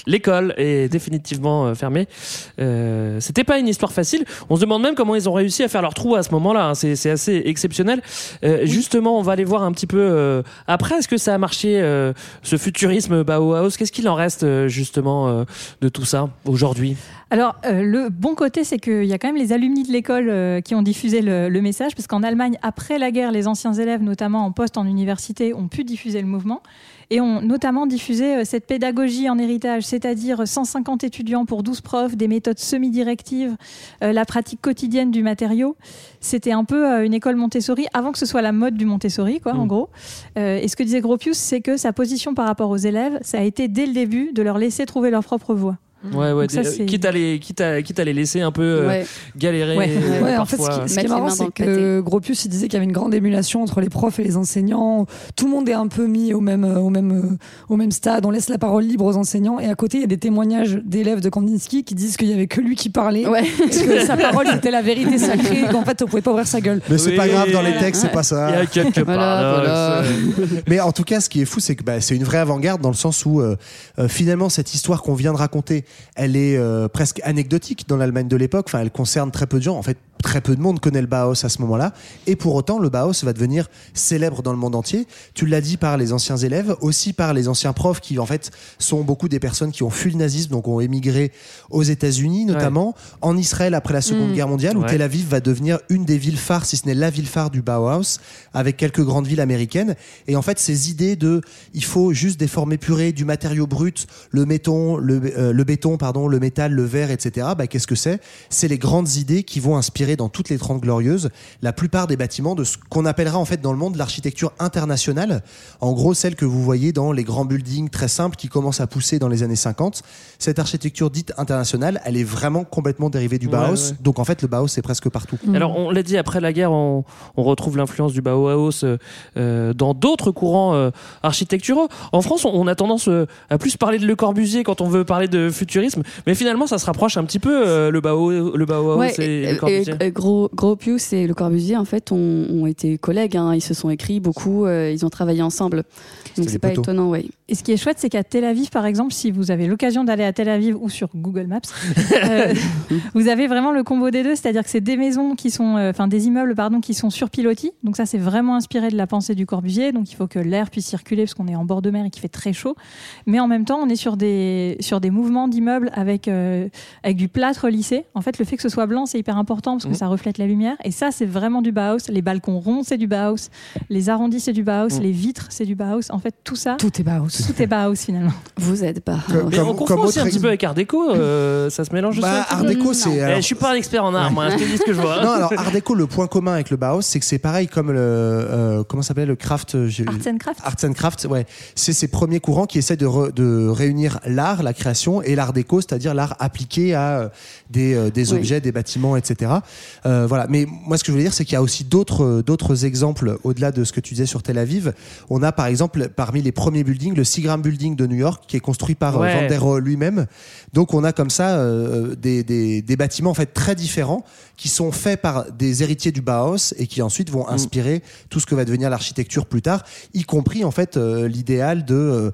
L'école est définitivement euh, fermée. Euh, C'était pas une histoire facile. On se demande même comment ils ont réussi à faire leur trou à ce moment-là. hein. C'est assez exceptionnel. Euh, Justement, on va aller voir un petit peu euh, après. Est-ce que ça a marché euh, ce futurisme Bauhaus? Qu'est-ce qu'il en reste euh, justement euh, de tout ça aujourd'hui? Alors, euh, le bon côté, c'est qu'il y a quand même les alumni de l'école euh, qui ont diffusé le, le message, parce qu'en Allemagne, après la guerre, les anciens élèves, notamment en poste en université, ont pu diffuser le mouvement et ont notamment diffusé euh, cette pédagogie en héritage, c'est-à-dire 150 étudiants pour 12 profs, des méthodes semi-directives, euh, la pratique quotidienne du matériau. C'était un peu euh, une école Montessori avant que ce soit la mode du Montessori, quoi, en Mm. gros. Euh, et ce que disait Gropius, c'est que sa position par rapport aux élèves, ça a été dès le début de leur laisser trouver leur propre voie. Ouais, ouais. Donc ça, des- c'est- quitte, à les, quitte, à, quitte à les laisser un peu euh, Ouais. galérer. Ouais. euh, Ouais, en fait, ce qui, ce qui est marrant, c'est que Gropius, il disait qu'il y avait une grande émulation entre les profs et les enseignants. Tout le monde est un peu mis au même, au même, euh, au même stade. On laisse la parole libre aux enseignants. Et à côté, il y a des témoignages d'élèves de Kandinsky qui disent qu'il y avait que lui qui parlait. Ouais. Et que sa parole, c'était la vérité <laughs> sacrée. et Qu'en fait, on pouvait pas ouvrir sa gueule. Mais c'est Oui. pas grave dans les textes, c'est pas ça. Il y a quelques Voilà. <laughs> Mais en tout cas, ce qui est fou, c'est que bah, c'est une vraie avant-garde dans le sens où euh, euh, finalement cette histoire qu'on vient de raconter, elle est euh, presque anecdotique dans l'Allemagne de l'époque. Enfin, elle concerne très peu de gens. En fait, très peu de monde connaît le Bauhaus à ce moment-là. Et pour autant, le Bauhaus va devenir célèbre dans le monde entier. Tu l'as dit par les anciens élèves, aussi par les anciens profs qui, en fait, sont beaucoup des personnes qui ont fui le nazisme, donc ont émigré aux États-Unis, notamment en Israël après la Seconde Mm. Guerre mondiale, où Ouais. Tel Aviv va devenir une des villes phares, si ce n'est la ville phare du Bauhaus, avec quelques grandes villes américaines. Et en fait, ces idées de, il faut juste des formes épurées, du matériau brut, le béton, le, euh, le béton, pardon, le métal, le verre, etc. Bah, qu'est-ce que c'est? C'est les grandes idées qui vont inspirer dans toutes les 30 glorieuses la plupart des bâtiments de ce qu'on appellera en fait dans le monde l'architecture internationale. En gros, celle que vous voyez dans les grands buildings très simples qui commencent à pousser dans les années 50. Cette architecture dite internationale, elle est vraiment complètement dérivée du Bauhaus. ouais. Donc en fait, le Bauhaus c'est presque partout. Alors, on l'a dit, après la guerre, on, on retrouve l'influence du Bauhaus euh, euh, dans d'autres courants euh, architecturaux. En France, on, on a tendance euh, à plus parler de Le Corbusier quand on veut parler de futurisme, mais finalement, ça se rapproche un petit peu, euh, le, Bauhaus, le Bauhaus Ouais, et, et- Le Corbusier. Et Gros, Gros Pius et Le Corbusier, en fait, ont, ont été collègues. hein. Ils se sont écrits beaucoup, euh, ils ont travaillé ensemble. Donc c'est pas poteaux. étonnant, oui. Et ce qui est chouette, c'est qu'à Tel Aviv, par exemple, si vous avez l'occasion d'aller à Tel Aviv ou sur Google Maps, <laughs> euh, vous avez vraiment le combo des deux, c'est-à-dire que c'est des maisons qui sont, euh, enfin des immeubles, pardon, qui sont sur pilotis. Donc ça, c'est vraiment inspiré de la pensée du Corbusier. Donc il faut que l'air puisse circuler parce qu'on est en bord de mer et qu'il fait très chaud. Mais en même temps, on est sur des sur des mouvements d'immeubles avec euh, avec du plâtre lissé. En fait, le fait que ce soit blanc, c'est hyper important parce que Mhm. ça reflète la lumière. Et ça, c'est vraiment du Bauhaus. Les balcons ronds, c'est du Bauhaus. Les arrondis, c'est du Bauhaus. Mhm. Les vitres, c'est du Bauhaus. En fait, tout ça. Tout est Bauhaus. Tout est Bauhaus finalement. Vous êtes pas. Mais on confond aussi un petit peu avec Art déco, euh, ça se mélange aussi. Bah, Art déco, c'est- Eh, alors- je suis pas un expert en art, moi, je te dis ce que je vois. Non, alors Art déco, le point commun avec le Bauhaus, c'est que c'est pareil comme le euh, comment ça s'appelle le craft. euh, j'ai- Arts and Crafts. Arts and Crafts, ouais. C'est ces premiers courants qui essaient de, re- de réunir l'art, la création, et l'art déco, c'est-à-dire l'art appliqué à euh, des, des Oui. objets, des bâtiments, etc. Euh, voilà. Mais moi, ce que je voulais dire, c'est qu'il y a aussi d'autres euh, d'autres exemples au-delà de ce que tu disais sur Tel Aviv. On a par exemple parmi les premiers buildings le Seagram Building de New York, qui est construit par euh, Ouais. Van der Rohe lui-même. Donc on a comme ça euh, des, des, des bâtiments en fait très différents qui sont faits par des héritiers du Bauhaus et qui ensuite Mm. vont inspirer tout ce que va devenir l'architecture plus tard, y compris en fait euh, l'idéal de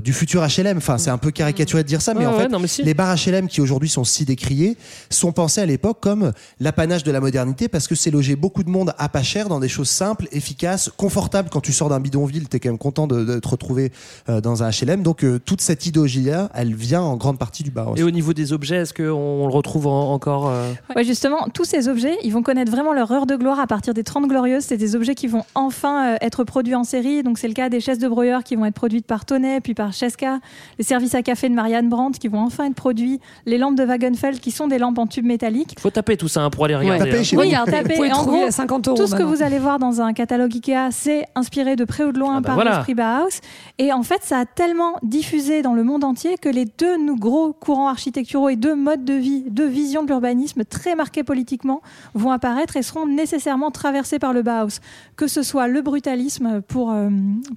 du futur HLM. Enfin, c'est un peu caricaturé de dire ça, mais Ouais, en ouais, fait, non, mais si. les bars HLM qui aujourd'hui sont si décriés sont pensés à l'époque comme l'apanage de la modernité parce que c'est loger beaucoup de monde à pas cher dans des choses simples, efficaces, confortables. Quand tu sors d'un bidonville, t'es quand même content de, de te retrouver euh, dans un HLM. Donc euh, toute cette idéologie-là, elle vient en grande partie du Bauhaus. Et au niveau des objets, est-ce qu'on on le retrouve en- encore euh, Ouais, justement, tous ces objets, ils vont connaître vraiment leur heure de gloire à partir des 30 glorieuses. C'est des objets qui vont enfin euh, être produits en série. Donc, c'est le cas des chaises de broyeur qui vont être produites par Tonnet, puis par Cheska. Les services à café de Marianne Brandt qui vont enfin être produits. Les lampes de Wagenfeld qui sont des lampes en tube métallique. Faut taper tout ça hein, pour aller regarder. Tapez hein. chez Oui, vous. tapez. Vous pouvez Et en trouver gros, à 50 euros. Tout ce que vous allez voir dans un catalogue Ikea, c'est inspiré de près ou de loin Ah bah par voilà. l'esprit Bauhaus. Et en fait, ça a tellement diffusé dans le monde entier que les deux gros courants architecturaux et deux modes de vie, deux visions de l'urbanisme très marquées politiquement vont apparaître et seront nécessairement traversés par le Bauhaus. Que ce soit le brutalisme pour, euh,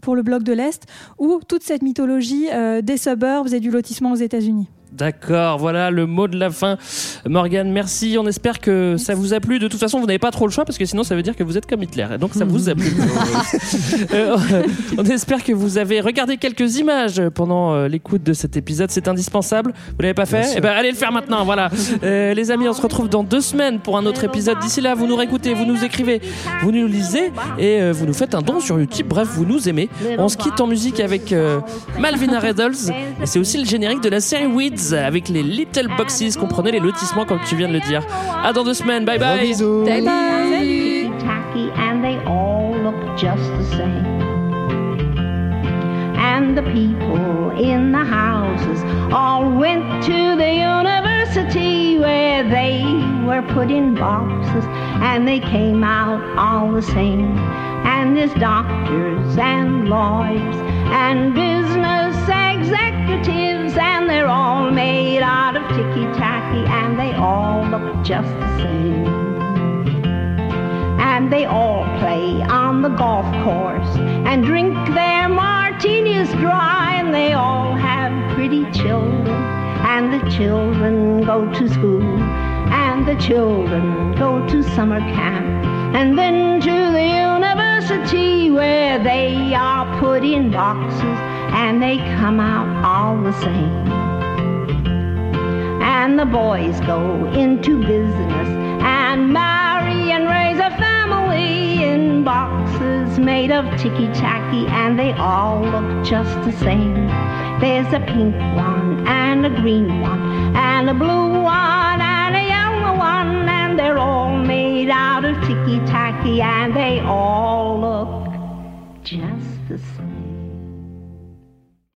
pour le bloc de l'Est ou toute cette mythologie euh, des suburbs et du lotissement aux États-Unis. D'accord, voilà le mot de la fin. Morgane, merci. On espère que ça vous a plu. De toute façon, vous n'avez pas trop le choix parce que sinon, ça veut dire que vous êtes comme Hitler. Et donc, ça vous a plu. <laughs> <laughs> Euh, on espère que vous avez regardé quelques images pendant euh, l'écoute de cet épisode. C'est indispensable. Vous l'avez pas fait? Eh ben, allez le faire maintenant. Voilà. Euh, les amis, on se retrouve dans deux semaines pour un autre épisode. D'ici là, vous nous réécoutez, vous nous écrivez, vous nous lisez et euh, vous nous faites un don sur YouTube. Bref, vous nous aimez. On se quitte en musique avec Malvina Reddles. Et c'est aussi le générique de la série Weeds avec les Little Boxes. Comprenez les lotissements comme tu viens de le dire. À dans deux semaines. Bye Gros bye. bisous. Bye bye. tacky and they all look just the same. And the people in the houses all went to the university where they were put in boxes and they came out all the same. And there's doctors and lawyers and business executives and they're all made out of ticky tacky and they all look just the same. And they all play on the golf course and drink their martinis dry and they all have pretty children. And the children go to school and the children go to summer camp and then to the university where they are put in boxes and they come out all the same. And the boys go into business and marry and raise a family in boxes made of ticky-tacky, and they all look just the same. There's a pink one and a green one and a blue one and a yellow one, and they're all made out of ticky-tacky, and they all look just